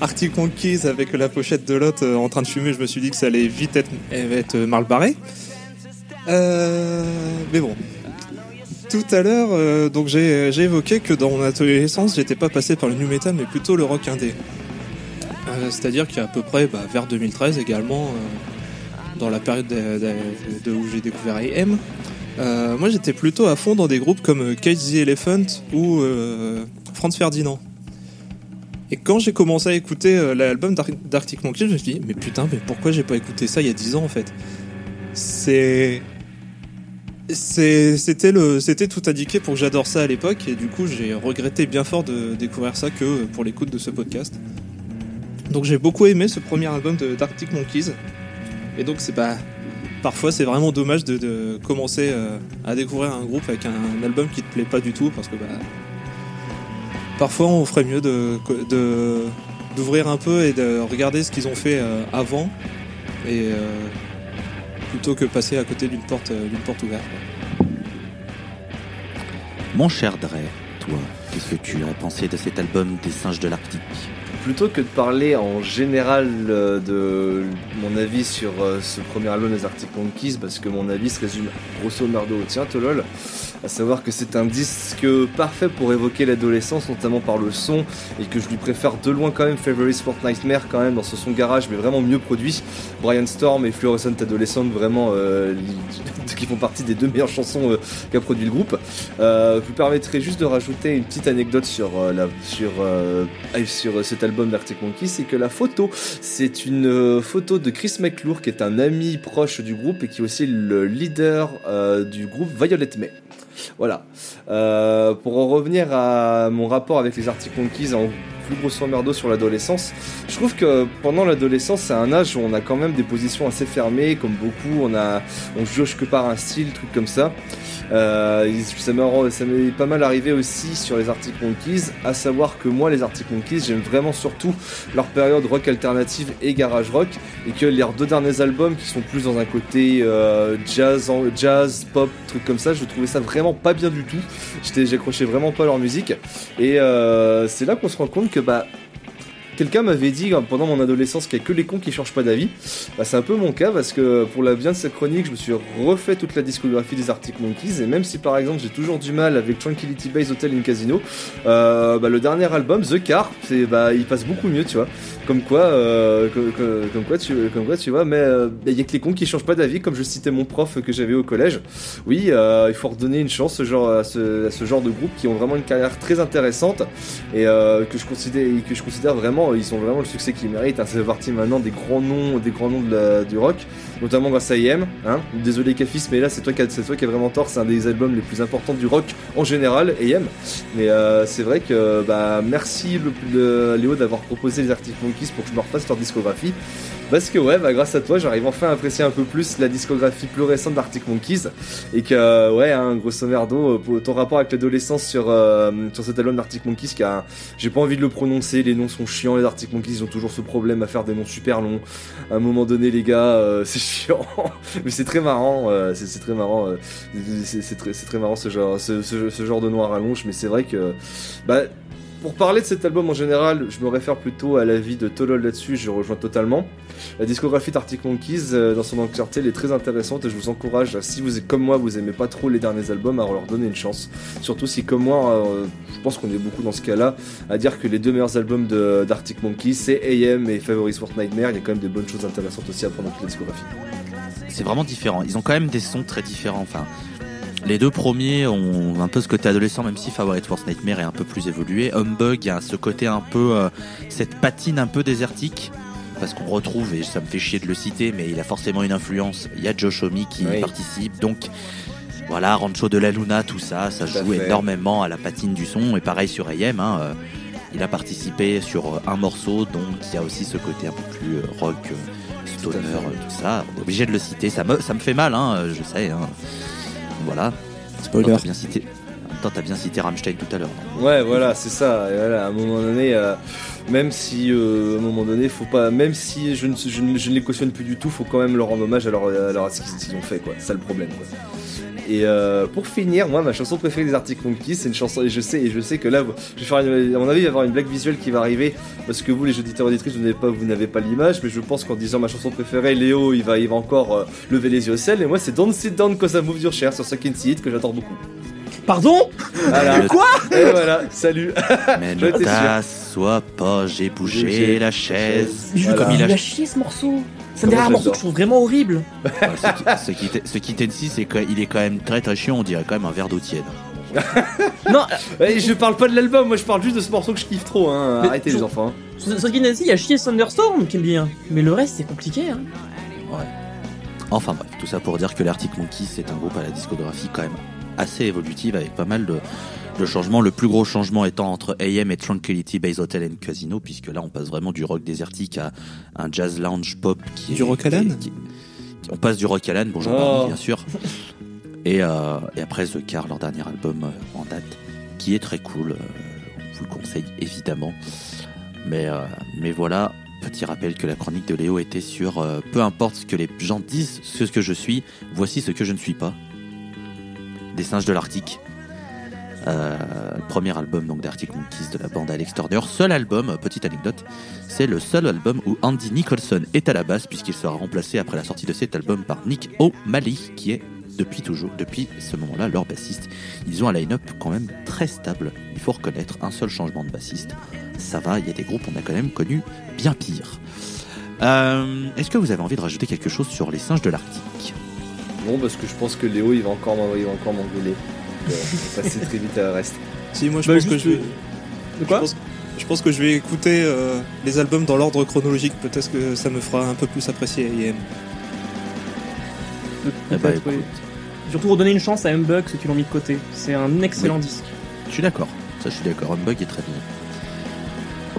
Arctic Monkeys avec la pochette de Lot euh, en train de fumer, je me suis dit que ça allait vite être, être mal barré. Euh, mais bon. Tout à l'heure, euh, donc j'ai évoqué que dans mon adolescence, j'étais pas passé par le new metal, mais plutôt le rock indé. Euh, C'est-à-dire qu'à peu près bah, vers 2013 également, euh, dans la période de, où j'ai découvert AM, moi j'étais plutôt à fond dans des groupes comme Cage the Elephant ou Franz Ferdinand. Et quand j'ai commencé à écouter l'album d'Ar- d'Arctic Monkeys, je me suis dit, mais putain, mais pourquoi j'ai pas écouté ça il y a 10 ans en fait? C'est. C'était tout indiqué pour que j'adore ça à l'époque, et du coup j'ai regretté bien fort de découvrir ça que pour l'écoute de ce podcast. Donc j'ai beaucoup aimé ce premier album d'Arctic Monkeys, et donc c'est pas, parfois c'est vraiment dommage de, commencer euh, à découvrir un groupe avec un, album qui te plaît pas du tout parce que bah, parfois on ferait mieux de d'ouvrir un peu et de regarder ce qu'ils ont fait euh, avant et euh, plutôt que passer à côté d'une porte euh, d'une porte ouverte.
Mon cher Dre, toi, qu'est-ce que tu as pensé de cet album des singes de l'Arctique?
Plutôt que de parler en général euh, de mon avis sur euh, ce premier album des Arctic Monkeys, parce que mon avis se résume grosso merdo au tien, Tolol, à savoir que c'est un disque parfait pour évoquer l'adolescence, notamment par le son, et que je lui préfère de loin quand même Favorite Sport Nightmare quand même dans ce son garage, mais vraiment mieux produit. Brian Storm et Fluorescent Adolescent, vraiment, euh, [LAUGHS] qui font partie des deux meilleures chansons euh, qu'a produit le groupe. Euh, je vous permettrai juste de rajouter une petite anecdote sur, euh, la, sur, euh, sur cet album d'Arctic Monkeys, c'est que la photo, c'est une photo de Chris McClure, qui est un ami proche du groupe et qui est aussi le leader du groupe Violet May. Voilà. Euh, pour en revenir à mon rapport avec les Arctic Monkeys en plus grosso merdo sur l'adolescence, je trouve que pendant l'adolescence, c'est un âge où on a quand même des positions assez fermées, comme beaucoup, on a, on jauge que par un style, truc comme ça. Euh, ça m'est pas mal arrivé aussi sur les Arctic Monkeys, à savoir que moi, les Arctic Monkeys, j'aime vraiment surtout leur période rock alternative et garage rock, et que leurs deux derniers albums, qui sont plus dans un côté euh, jazz, jazz, pop, truc comme ça, je trouvais ça vraiment pas bien du tout. J'accrochais vraiment pas à leur musique, et euh, c'est là qu'on se rend compte que bah Quelqu'un m'avait dit euh, pendant mon adolescence qu'il n'y a que les cons qui changent pas d'avis. Bah, c'est un peu mon cas parce que pour la bien de cette chronique, je me suis refait toute la discographie des Arctic Monkeys et même si par exemple j'ai toujours du mal avec Tranquility Base Hotel in Casino, euh, bah, le dernier album The Car, c'est bah il passe beaucoup mieux, tu vois. Comme quoi, euh, comme quoi tu, comme quoi tu vois, mais euh, il y a que les cons qui changent pas d'avis, comme je citais mon prof que j'avais au collège. Oui, euh, il faut redonner une chance ce genre, à, ce, genre de groupe qui ont vraiment une carrière très intéressante et euh, que je considère, que je considère vraiment, ils ont vraiment le succès qu'ils méritent. Hein. Ça fait partie maintenant des grands noms, des grands noms de la- du rock, notamment grâce à IM. Hein. Désolé Cafis, mais là c'est toi qui as, vraiment tort. C'est un des albums les plus importants du rock en général, IM. Mais euh, c'est vrai que bah merci Léo d'avoir proposé les Arctic Monkeys pour que je me refasse leur discographie. Parce que ouais, bah, grâce à toi, j'arrive enfin à apprécier un peu plus la discographie plus récente d'Arctic Monkeys. Et que, euh, ouais, hein, grosso merdo, euh, ton rapport avec l'adolescence sur, euh, sur cet album d'Arctic Monkeys, qui a, j'ai pas envie de le prononcer, les noms sont chiants, les Arctic Monkeys, ils ont toujours ce problème à faire des noms super longs. À un moment donné, les gars, euh, [LAUGHS] c'est chiant. Mais c'est très marrant, c'est, très marrant, c'est, très, très marrant ce genre, ce, genre de nom à rallonge, mais c'est vrai que, bah, pour parler de cet album en général, je me réfère plutôt à l'avis de Tolol là-dessus, je rejoins totalement. La discographie d'Arctic Monkeys, euh, dans son entièreté, elle est très intéressante et je vous encourage, si vous comme moi, vous aimez pas trop les derniers albums, à leur donner une chance. Surtout si, comme moi, euh, je pense qu'on est beaucoup dans ce cas-là, à dire que les deux meilleurs albums d'Arctic Monkeys, c'est AM et Favorite Sport Nightmare. Il y a quand même des bonnes choses intéressantes aussi à prendre dans toute la discographie.
c'est vraiment différent. Ils ont quand même des sons très différents. Enfin, les deux premiers ont un peu ce côté adolescent, même si Favorite Force Nightmare est un peu plus évolué. Humbug, il y a ce côté un peu, euh, cette patine un peu désertique. Parce qu'on retrouve, et ça me fait chier de le citer, mais il a forcément une influence. Il y a Josh Homme qui y
Oui.
participe. Donc, voilà, Rancho de la Luna, tout ça, ça
Tout
joue
fait.
énormément à la patine du son. Et pareil sur AM, hein, euh, il a participé sur euh, un morceau, donc il y a aussi ce côté un peu plus rock, stoner, tout ça. On est obligé de le citer. Ça me, ça me fait mal, hein, je sais. Hein. Voilà.
Spoiler.
T'as bien cité. t'as bien cité Rammstein tout à l'heure.
Ouais, voilà, c'est ça. Et voilà, à un moment donné, euh, même si euh, à un moment donné, faut pas, même si je ne, les cautionne plus du tout, faut quand même leur rendre hommage à, leur, à, ce qu'ils ont fait, quoi. C'est ça le problème. Quoi. Et euh, pour finir, moi, ma chanson préférée des Arctic Monkeys, c'est une chanson, et je sais, et je sais que là, je vais faire, une- à mon avis, il va y avoir une blague visuelle qui va arriver, parce que vous, les auditeurs auditrices, vous n'avez pas, vous n'avez pas l'image, mais je pense qu'en disant ma chanson préférée, Léo, il va, il va encore euh, lever les yeux au ciel, et moi, c'est Don't Sit Down Cause I Move Your Chair sur Second Seat que j'adore beaucoup.
Pardon
Voilà. [LAUGHS]
Quoi
Et voilà, salut. [LAUGHS]
Mais ne t'assois pas, j'ai bougé la chaise.
Voilà.
Comme il
Il
a
chier ce morceau. C'est un des rares morceaux que je trouve vraiment horrible.
ce qui, ce qui Tennessee, c'est qu'il est quand même très très chiant, on dirait quand même un verre d'eau tiède. [LAUGHS]
Non,
Ouais, je parle pas de l'album, moi je parle juste de ce morceau que je kiffe trop, hein. Arrêtez les enfants.
ce ce qui dit, il y a chier Thunderstorm qui est bien. Mais le reste, c'est compliqué. Hein.
Enfin bref, tout ça pour dire que l'Arctic Monkeys c'est un groupe à la discographie quand même assez évolutive avec pas mal de, de changements. Le plus gros changement étant entre AM et Tranquility Base Hotel and Casino, puisque là on passe vraiment du rock désertique à un jazz lounge pop qui est
Du rock Alan
qui- qui- On passe du rock Alan, bonjour
Oh.
Bien sûr. Et, euh, et après The Car, leur dernier album euh, en date, qui est très cool. euh, on vous le conseille évidemment. Mais, euh, mais voilà, petit rappel que la chronique de Léo était sur euh, peu importe ce que les gens disent, ce que je suis, voici ce que je ne suis pas. Des singes de l'Arctique. Euh, premier album donc d'Arctic Monkeys de la bande Alex Turner. Seul album, euh, petite anecdote, c'est le seul album où Andy Nicholson est à la basse puisqu'il sera remplacé après la sortie de cet album par Nick O'Malley qui est depuis toujours, depuis ce moment-là, leur bassiste. Ils ont un line-up quand même très stable. Il faut reconnaître un seul changement de bassiste. Ça va, il y a des groupes on a quand même connu bien pire. Euh, Est-ce que vous avez envie de rajouter quelque chose sur les singes de l'Arctique?
Non, parce que je pense que Léo il va encore m'en- il va encore m'engueuler. Euh, passer très vite à la reste. [LAUGHS]
Si, moi je
Bah,
pense que je vais.
De
Je pense, je pense que je vais écouter euh, les albums dans l'ordre chronologique. Peut-être que ça me fera un peu plus apprécier AM.
Eh bah,
oui. Surtout redonner une chance à Humbug ceux qui l'ont mis de côté. C'est un excellent disque.
Je suis d'accord, ça je suis d'accord, Humbug est très bien.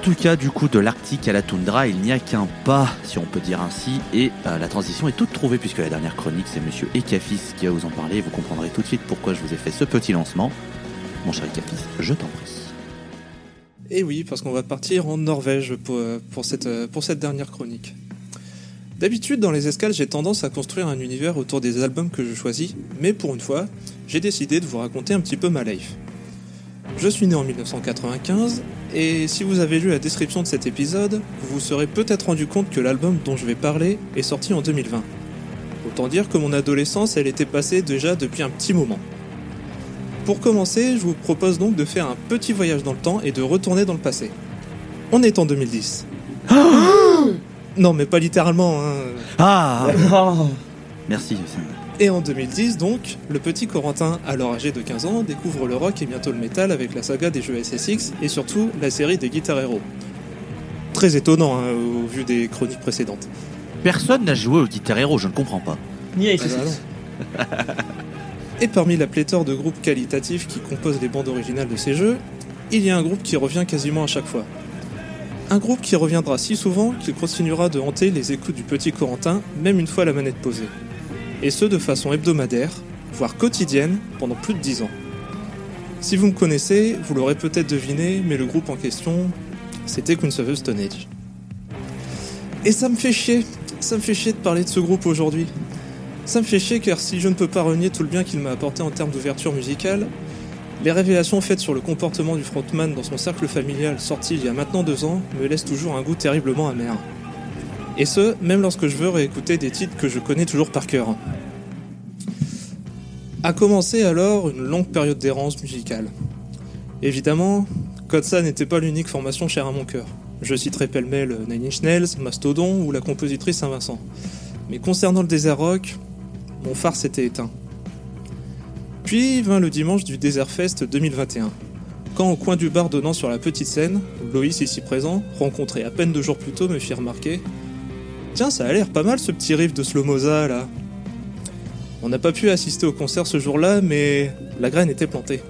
Tout cas, du coup, de l'Arctique à la toundra, il n'y a qu'un pas, si on peut dire ainsi, et euh, la transition est toute trouvée puisque la dernière chronique, c'est Monsieur Ekafis qui va vous en parler. Vous comprendrez tout de suite pourquoi je vous ai fait ce petit lancement. Mon cher Ekafis, je t'en prie.
Et oui, parce qu'on va partir en Norvège pour, euh, pour, cette, euh, pour cette dernière chronique. D'habitude, dans les escales, j'ai tendance à construire un univers autour des albums que je choisis, mais pour une fois, j'ai décidé de vous raconter un petit peu ma life. Je suis né en 1995, et si vous avez lu la description de cet épisode, vous vous serez peut-être rendu compte que l'album dont je vais parler est sorti en 2020. Autant dire que mon adolescence, elle était passée déjà depuis un petit moment. Pour commencer, je vous propose donc de faire un petit voyage dans le temps et de retourner dans le passé. On est en 2010. non, mais pas littéralement. hein.
Ah
Oh.
Merci, Hussein.
Et en 2010, donc, le petit Corentin, alors âgé de 15 ans, découvre le rock et bientôt le métal avec la saga des jeux SSX et surtout la série des Guitar Hero. Très étonnant hein, au vu des chroniques précédentes.
Personne n'a joué au Guitar Hero, je ne comprends pas.
Ni Ace
Ah bah [LAUGHS] Et parmi la pléthore de groupes qualitatifs qui composent les bandes originales de ces jeux, il y a un groupe qui revient quasiment à chaque fois. Un groupe qui reviendra si souvent qu'il continuera de hanter les écoutes du petit Corentin, même une fois la manette posée. Et ce de façon hebdomadaire, voire quotidienne, pendant plus de 10 ans. Si vous me connaissez, vous l'aurez peut-être deviné, mais le groupe en question, c'était Queens of the. Et ça me fait chier, ça me fait chier de parler de ce groupe aujourd'hui. Ça me fait chier car si je ne peux pas renier tout le bien qu'il m'a apporté en termes d'ouverture musicale, les révélations faites sur le comportement du frontman dans son cercle familial sorti il y a maintenant deux ans me laissent toujours un goût terriblement amer. Et ce, même lorsque je veux réécouter des titres que je connais toujours par cœur. A commencé alors une longue période d'errance musicale. Évidemment, Kotsa n'était pas l'unique formation chère à mon cœur. Je citerai pêle-mêle Nine Inch Mastodon ou la compositrice Saint-Vincent. Mais concernant le désert rock, mon phare s'était éteint. Puis vint le dimanche du Desert Fest 2021, quand au coin du bar donnant sur la petite scène, Loïs ici présent, rencontré à peine deux jours plus tôt, me fit remarquer Tiens, ça a l'air pas mal ce petit riff de Slomoza là. On n'a pas pu assister au concert ce jour-là, mais la graine était plantée.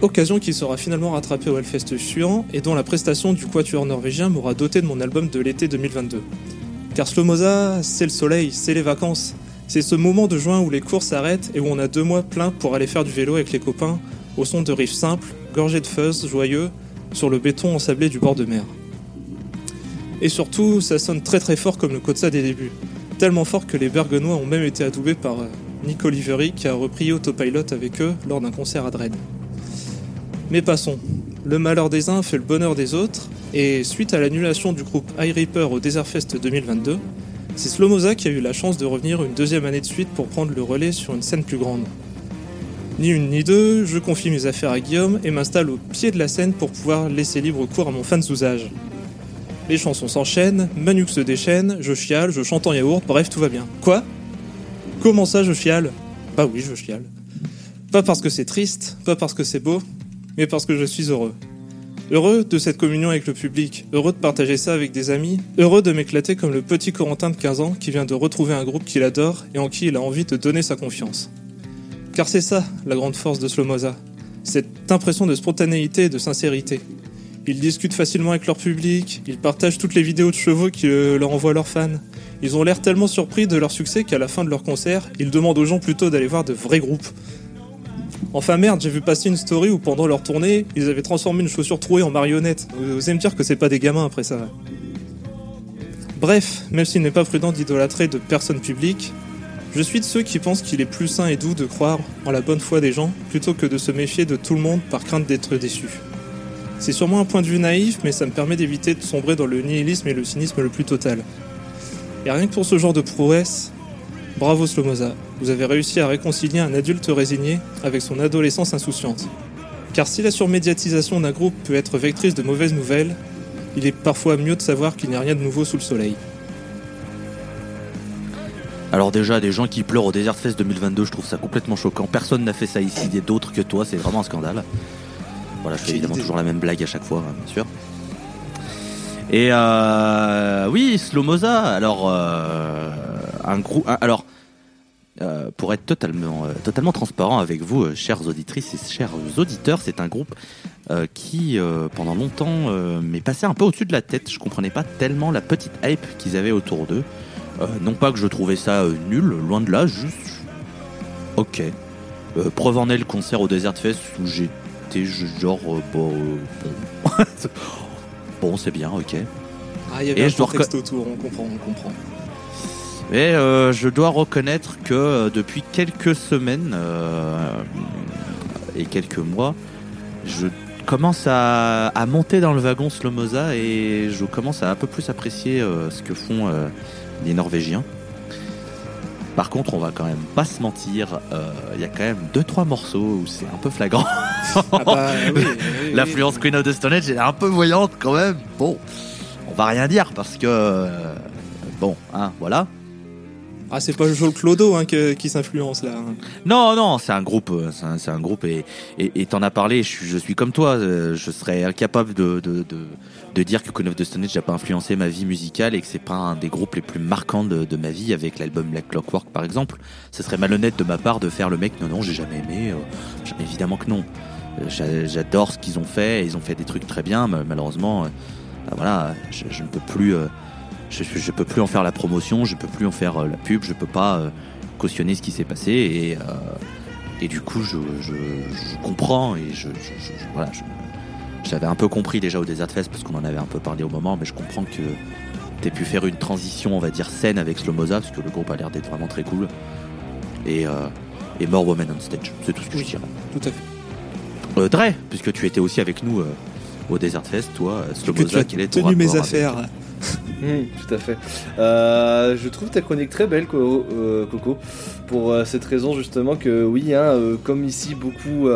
Occasion qui sera finalement rattrapée au Hellfest suivant et dont la prestation du quatuor norvégien m'aura doté de mon album de l'été 2022. Car Slomoza, c'est le soleil, c'est les vacances. C'est ce moment de juin où les courses s'arrêtent et où on a deux mois pleins pour aller faire du vélo avec les copains au son de riffs simples, gorgés de fuzz, joyeux, sur le béton ensablé du bord de mer. Et surtout, ça sonne très très fort comme le Kotsa des débuts. Tellement fort que les Bergenois ont même été adoubés par euh, Nick Oliveri qui a repris Autopilot avec eux lors d'un concert à Dresde. Mais passons. Le malheur des uns fait le bonheur des autres, et suite à l'annulation du groupe High Reaper au Desert Fest 2022, c'est Slomoza qui a eu la chance de revenir une deuxième année de suite pour prendre le relais sur une scène plus grande. Ni une ni deux, je confie mes affaires à Guillaume et m'installe au pied de la scène pour pouvoir laisser libre cours à mon fan Zouzage. Les chansons s'enchaînent, Manuk se déchaîne, je chiale, je chante en yaourt, bref, tout va bien. Quoi? Comment ça, je chiale? Bah oui, je chiale. Pas parce que c'est triste, pas parce que c'est beau, mais parce que je suis heureux. Heureux de cette communion avec le public, heureux de partager ça avec des amis, heureux de m'éclater comme le petit Corentin de 15 ans qui vient de retrouver un groupe qu'il adore et en qui il a envie de donner sa confiance. Car c'est ça, la grande force de Slomoza. Cette impression de spontanéité et de sincérité. Ils discutent facilement avec leur public, ils partagent toutes les vidéos de chevaux qui euh, leur envoient leurs fans. Ils ont l'air tellement surpris de leur succès qu'à la fin de leur concert, ils demandent aux gens plutôt d'aller voir de vrais groupes. Enfin merde, j'ai vu passer une story où pendant leur tournée, ils avaient transformé une chaussure trouée en marionnette. Vous allez me dire que c'est pas des gamins après ça. Bref, même s'il n'est pas prudent d'idolâtrer de personnes publiques, je suis de ceux qui pensent qu'il est plus sain et doux de croire en la bonne foi des gens plutôt que de se méfier de tout le monde par crainte d'être déçu. C'est sûrement un point de vue naïf, mais ça me permet d'éviter de sombrer dans le nihilisme et le cynisme le plus total. Et rien que pour ce genre de prouesse, bravo Slomoza, vous avez réussi à réconcilier un adulte résigné avec son adolescence insouciante. Car si la surmédiatisation d'un groupe peut être vectrice de mauvaises nouvelles, il est parfois mieux de savoir qu'il n'y a rien de nouveau sous le soleil.
Alors déjà, des gens qui pleurent au Desert Fest 2022, je trouve ça complètement choquant. Personne n'a fait ça ici, d'autres que toi, c'est vraiment un scandale. Voilà, je fais évidemment toujours la même blague à chaque fois, hein, bien sûr. Et euh, oui, Slomoza, alors euh, un groupe, alors euh, pour être totalement, euh, totalement transparent avec vous, chères auditrices et chers auditeurs, c'est un groupe qui pendant longtemps m'est passé un peu au-dessus de la tête. Je comprenais pas tellement la petite hype qu'ils avaient autour d'eux. Non pas que je trouvais ça nul, loin de là, juste ok. Preuve en est le concert au Desert Fest où j'étais je- genre euh, bon, euh, bon. [LAUGHS] bon c'est bien, ok.
Ah, il y avait
Et
un
je dois
contexte autour, on comprend, on comprend.
Et euh, je dois reconnaître que euh, depuis quelques semaines euh, et quelques mois, je commence à, à monter dans le wagon Slomoza et je commence à un peu plus apprécier ce que font les Norvégiens. Par contre, on va quand même pas se mentir, euh, il y a quand même deux trois morceaux où c'est un peu flagrant.
Ah bah, oui, oui, oui.
L'influence Queen of the Stone Age elle est un peu voyante quand même. Bon, on va rien dire parce que euh, bon, hein, voilà.
Ah, c'est pas Joel Clodo hein, qui s'influence là. hein.
Non, non, c'est un groupe, euh, c'est un, groupe et et et t'en as parlé. Je suis, comme toi, euh, je serais incapable de de, de dire que Queen of the Stone Age n'a pas influencé ma vie musicale et que c'est pas un des groupes les plus marquants de, ma vie avec l'album Black Clockwork par exemple. Ce serait malhonnête de ma part de faire le mec. Non, non, j'ai jamais aimé. euh, évidemment que non. J'a- J'adore ce qu'ils ont fait. Ils ont fait des trucs très bien. malheureusement, bah voilà, je, ne peux plus. Je, je- je peux plus en faire la promotion, je peux plus en faire euh, la pub, je peux pas euh, cautionner ce qui s'est passé et, euh, et du coup je, je, comprends et je, voilà, j'avais un peu compris déjà au Desert Fest parce qu'on en avait un peu parlé au moment, mais je comprends que t'aies pu faire une transition, on va dire saine avec Slomoza parce que le groupe a l'air d'être vraiment très cool et, euh, et More Women on Stage, c'est tout ce que je dirais.
Tout à fait.
Euh, Dre, puisque tu étais aussi avec nous euh, au Desert Fest, toi, Slomoza, quel est ton
tenu mes
avec- [LAUGHS]
Hmm, tout à fait. Euh, je trouve ta chronique très belle, euh, Coco, pour euh, cette raison justement que oui, hein, comme ici beaucoup,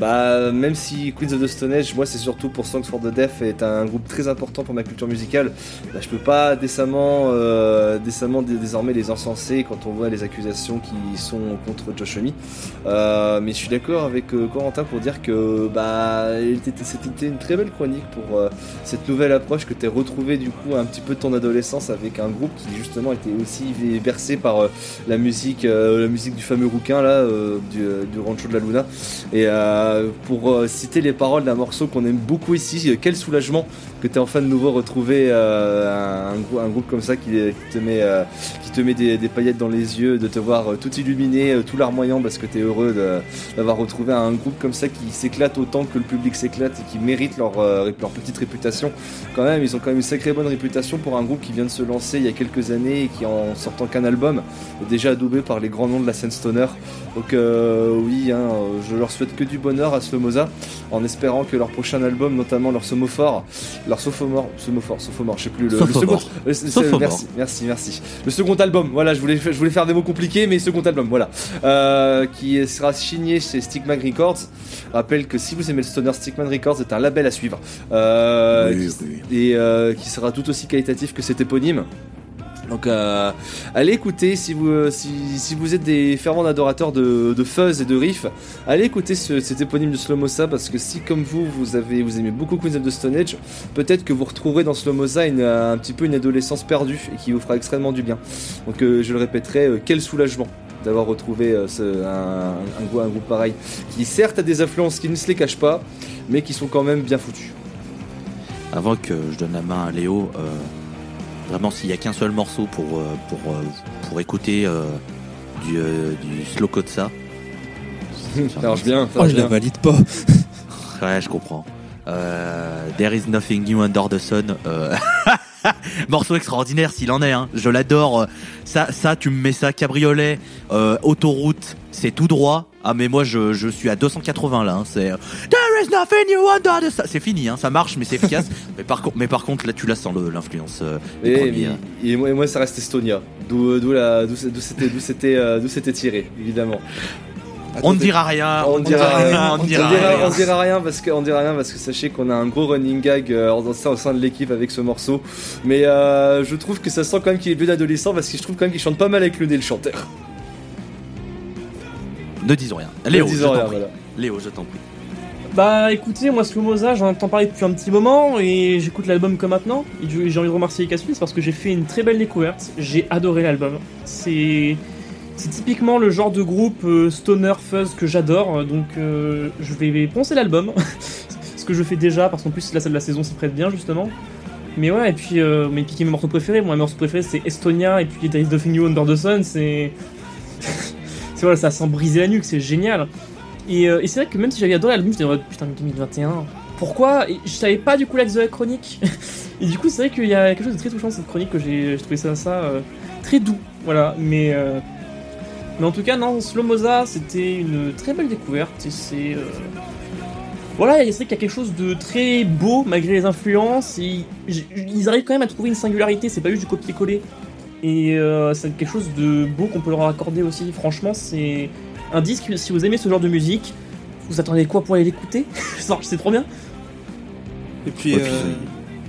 bah même si Queens of the Stone Age, moi c'est surtout pour Songs for the Deaf est un groupe très important pour ma culture musicale. Bah, je peux pas décemment, euh, décemment dé- désormais les encenser quand on voit les accusations qui sont contre Josh Homme. Euh, mais je suis d'accord avec euh, Corentin pour dire que bah c'était une très belle chronique pour euh, cette nouvelle approche que tu as retrouvée du coup un petit peu de ton adolescence avec un groupe qui justement était aussi bercé par euh, la musique euh, la musique du fameux rouquin là du, du rancho de la Luna et, euh, pour euh, citer les paroles d'un morceau qu'on aime beaucoup ici, euh, quel soulagement que tu es enfin de nouveau retrouvé un, grou- un groupe comme ça qui, te met, qui te met des, paillettes dans les yeux, de te voir tout illuminé, tout larmoyant parce que tu es heureux d'avoir retrouvé un groupe comme ça qui s'éclate autant que le public s'éclate et qui mérite leur, petite réputation. Quand même, ils ont quand même une sacrée bonne réputation pour un groupe qui vient de se lancer il y a quelques années et qui en sortant qu'un album est déjà adoubé par les grands noms de la scène stoner. Donc oui, hein, je leur souhaite que du bonheur à Slomoza en espérant que leur prochain album, notamment leur somophore, leur sophomore, somophore, sophomore, je sais plus le, le second. euh, merci, merci, merci. Le second album, voilà, je voulais, je voulais faire des mots compliqués, mais second album, voilà, Euh, qui sera signé chez Stickman Records. Rappelle que si vous aimez le stoner, Stickman Records est un label à suivre. Euh,
Oui,
qui-
oui.
et euh, qui sera tout aussi qualitatif que cet éponyme. Donc euh, allez écouter si vous, euh, si, vous êtes des fervents adorateurs de, fuzz et de riff, allez écouter ce- cet éponyme de Slomosa parce que si comme vous vous avez vous aimez beaucoup Queens of the Stone Age, peut-être que vous retrouverez dans Slomosa une, un petit peu une adolescence perdue et qui vous fera extrêmement du bien. Donc euh, je le répéterai, euh, quel soulagement d'avoir retrouvé euh, ce- un, groupe- pareil qui certes a des influences qui ne se les cachent pas mais qui sont quand même bien foutus.
Avant que je donne la main à Léo, euh, vraiment s'il y a qu'un seul morceau pour, euh, pour, euh, pour écouter euh, du, euh, du slow [LAUGHS] ça.
Ça marche bien, ça
Oh, je la
bien.
valide pas. [LAUGHS]
Ouais, je comprends. Euh, There is nothing new under the sun. euh, [LAUGHS] Morceau extraordinaire s'il en est, hein. je l'adore. Ça, ça, tu me mets ça cabriolet, euh, autoroute, c'est tout droit. Ah mais moi je, je suis à 280 là. hein. C'est euh, There is nothing. C'est fini, hein. ça marche mais c'est efficace. [LAUGHS] mais par contre, mais par contre là tu la sens l'influence. euh,
Et,
premiers, hein.
et moi, et moi, ça reste Estonia, d'où d'où la- d'où c'est- d'où c'était d'où c'était d'où c'était tiré, évidemment.
On ne dira rien.
On ne dira rien.
On ne dira rien.
on dira rien parce que on dira rien parce que sachez qu'on a un gros running gag euh, au sein, au sein de l'équipe avec ce morceau. Mais euh, je trouve que ça sent quand même qu'il est bien adolescent parce que je trouve quand même qu'il chante pas mal avec le nez le chanteur.
Ne disons rien. Léo,
Ne
je
disons
t'en
rien,
prie.
voilà.
Léo, je t'en prie.
Bah écoutez, moi Slomoza, j'en entends parler depuis un petit moment et j'écoute l'album comme maintenant. J'ai envie de remercier Caspis parce que j'ai fait une très belle découverte. J'ai adoré l'album. C'est typiquement le genre de groupe euh, stoner fuzz que j'adore. Donc euh, je vais poncer l'album. [LAUGHS] Ce que je fais déjà parce qu'en plus la salle de la saison s'y prête bien justement. Mais ouais, et puis euh, mes piquer mes morceaux préférés. Moi, mes morceaux préférés c'est Estonia et puis There is Nothing New Under the Sun. C'est. [LAUGHS] c'est voilà, ça sent briser la nuque, c'est génial. Et, euh, et c'est vrai que même si j'avais adoré l'album, j'étais en mode putain, 2021, pourquoi? Je savais pas du coup la The chronique. [LAUGHS] et du coup, c'est vrai qu'il y a quelque chose de très touchant dans cette chronique que j'ai trouvé ça, ça euh, très doux. Voilà, mais. euh, mais en tout cas, non, Slomoza, c'était une très belle découverte. Et c'est. euh, Voilà, c'est vrai qu'il y a quelque chose de très beau malgré les influences. Et ils arrivent quand même à trouver une singularité, c'est pas juste du copier-coller. Et c'est quelque chose de beau qu'on peut leur accorder aussi. Franchement, c'est un disque, si vous aimez ce genre de musique, vous attendez quoi pour aller l'écouter [LAUGHS] C'est trop bien.
Et puis,
Ouais, puis,
euh,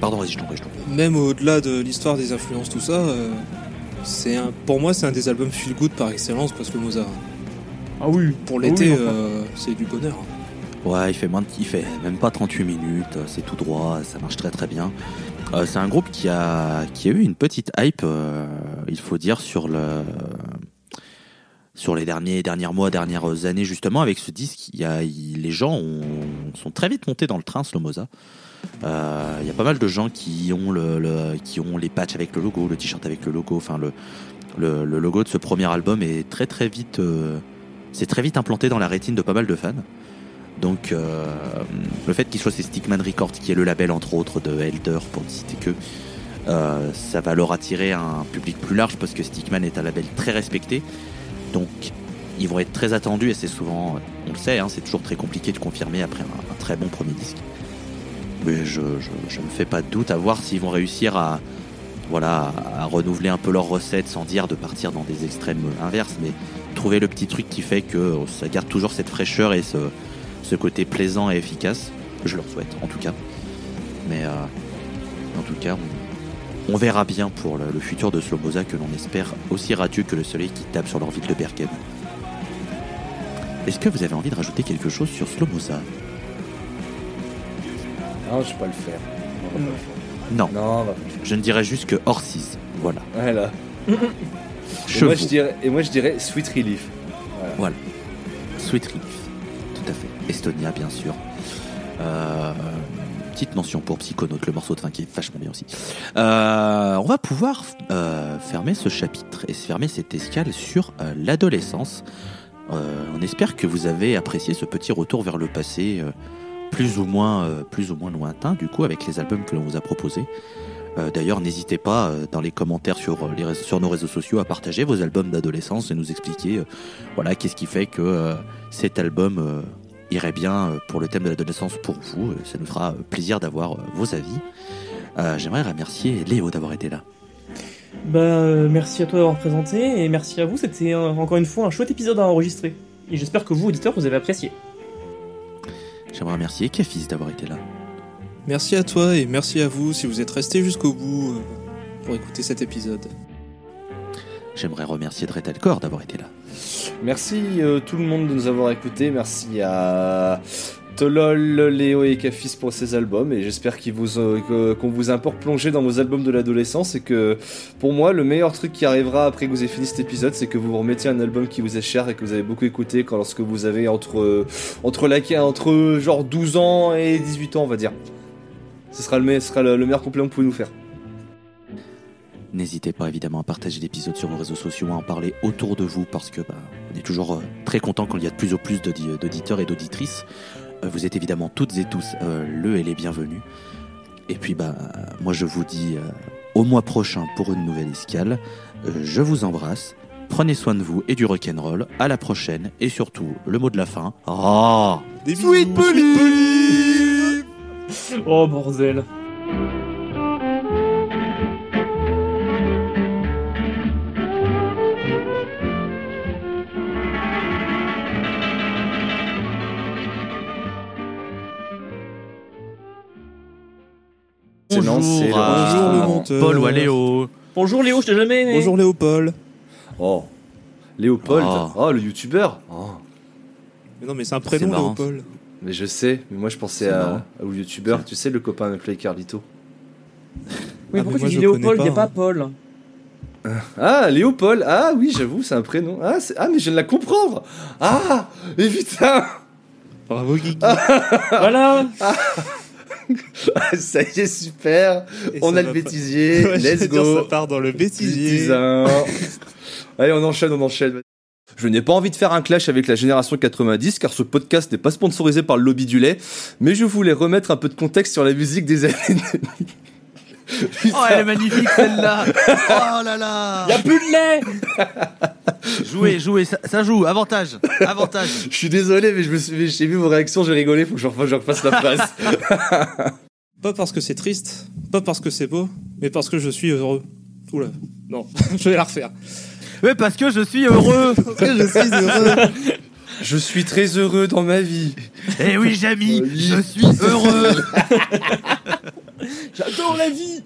Pardon, vas-y, je t'en prie, je t'en prie.
même au-delà de l'histoire des influences, tout ça, euh, c'est un, pour moi, c'est un des albums feel good par excellence, parce que Mozart.
Ah oui.
Pour
Ah oui,
l'été, euh, c'est du bonheur.
Ouais, il fait, moins de- il fait même pas 38 minutes, c'est tout droit, ça marche très très bien. Euh, c'est un groupe qui a, qui a eu une petite hype, euh, il faut dire, sur le sur les derniers mois, dernières années justement avec ce disque. Y a, les gens ont- sont très vite montés dans le train Slomoza. Euh, Il y a pas mal de gens qui ont le, qui ont les patchs avec le logo, le t-shirt avec le logo. Enfin le, le logo de ce premier album est très très vite, euh, c'est très vite implanté dans la rétine de pas mal de fans. Donc euh, le fait qu'il soit chez Stickman Records, qui est le label entre autres de Elder, pour ne citer que, euh, ça va leur attirer un public plus large parce que Stickman est un label très respecté. Donc ils vont être très attendus et c'est souvent, on le sait, hein, c'est toujours très compliqué de confirmer après un, très bon premier disque. Mais je, je, je me fais pas de doute à voir s'ils vont réussir à, voilà, à renouveler un peu leur recette sans dire de partir dans des extrêmes inverses, mais trouver le petit truc qui fait que ça garde toujours cette fraîcheur et ce, ce côté plaisant et efficace. Je leur souhaite, en tout cas. Mais euh, en tout cas, on, on verra bien pour le, le futur de Sloboza que l'on espère aussi radieux que le soleil qui tape sur leur ville de Bergen. Est-ce que vous avez envie de rajouter quelque chose sur Sloboza?
Non, je vais pas le faire. On va pas le faire.
Non,
Non, on va pas le faire.
je ne dirais juste que Orsis. Voilà.
Voilà. Et
Chevaux.
moi, je dirais, et moi je dirais Sweet Relief.
Sweet Relief. Tout à fait. Estonia, bien sûr. Euh, petite mention pour Psychonaut, le morceau de fin qui est vachement bien aussi. Euh, on va pouvoir euh, fermer ce chapitre et fermer cette escale sur euh, l'adolescence. On espère que vous avez apprécié ce petit retour vers le passé, plus ou moins, plus ou moins lointain, du coup, avec les albums que l'on vous a proposés. D'ailleurs, n'hésitez pas dans les commentaires sur, sur nos réseaux sociaux à partager vos albums d'adolescence et nous expliquer, voilà, qu'est-ce qui fait que cet album irait bien euh, pour le thème de l'adolescence pour vous. Euh, Ça nous fera euh, plaisir d'avoir vos avis. Euh, J'aimerais remercier Léo d'avoir été là.
Bah, merci à toi d'avoir présenté et merci à vous. C'était encore une fois un chouette épisode à enregistrer. Et j'espère que vous, auditeurs, vous avez apprécié.
J'aimerais remercier Kefis d'avoir été là.
Merci à toi et merci à vous si vous êtes restés jusqu'au bout pour écouter cet épisode.
J'aimerais remercier Dretelcore d'avoir été là.
Merci euh, tout le monde de nous avoir écoutés. Merci à Tolol, Léo et Cafis pour ces albums. Et j'espère euh, qu'on vous a encore plongé dans vos albums de l'adolescence. Et que pour moi, le meilleur truc qui arrivera après que vous ayez fini cet épisode, c'est que vous vous remettiez un album qui vous est cher et que vous avez beaucoup écouté quand, lorsque vous avez entre, euh, entre, entre genre 12 ans et 18 ans, on va dire. Ce sera le, meilleur complément que vous pouvez nous faire.
N'hésitez pas évidemment à partager l'épisode sur vos réseaux sociaux, à en parler autour de vous parce que bah, on est toujours euh, très content quand il y a de plus en plus d'audi- d'auditeurs et d'auditrices. Euh, vous êtes évidemment toutes et tous euh, le et les bienvenus. Et puis bah moi je vous dis euh, au mois prochain pour une nouvelle escale. Euh, je vous embrasse. Prenez soin de vous et du rock'n'roll. À la prochaine et surtout le mot de la fin. Ah
Des
Sweet. Police
Oh bordel.
C'est lancé,
Bonjour, à
Bonjour, le monteur.
Paul ou à Léo.
Bonjour Léo, je t'ai jamais aimé.
Bonjour Léopold.
Oh. Léopold.
Oh.
Oh, le youtubeur. Oh.
Mais non mais c'est un
C'est
prénom Léopold.
Mais je sais, mais moi je pensais
C'est
à,
marrant.
au youtubeur, tu sais, le copain de Clay Carlito.
Oui,
Ah,
pourquoi
moi,
tu dis Léopold, il a
pas,
pas Paul
Ah, Léopold Ah oui, j'avoue, c'est un prénom. Ah, c'est- ah, mais je viens de la comprendre Ah Mais putain
Bravo Guigui.
Voilà
Ça y est, super.
Et
On a le
pas-
bêtisier, [LAUGHS]
Ouais,
let's
dire,
go.
Ça part dans le bêtisier.
Allez, on enchaîne, on enchaîne. Je n'ai pas envie de faire un clash avec la génération 90 car ce podcast n'est pas sponsorisé par le lobby du lait, mais je voulais remettre un peu de contexte sur la musique des années 2000.
Oh elle est magnifique celle-là Oh là là
Y'a plus de lait
Jouez, jouez, ça, ça joue, avantage, avantage. [LAUGHS]
Je suis désolé, mais je me suis, j'ai vu vos réactions, j'ai rigolé, faut que je refasse, je refasse la phrase. [LAUGHS]
Pas parce que c'est triste, pas parce que c'est beau, mais parce que je suis heureux. Oula, non, [LAUGHS] je vais la refaire.
Ouais, parce que je suis heureux.
Je suis heureux.
je suis très heureux dans ma vie.
Eh oui, Jamy, je suis heureux.
J'adore la vie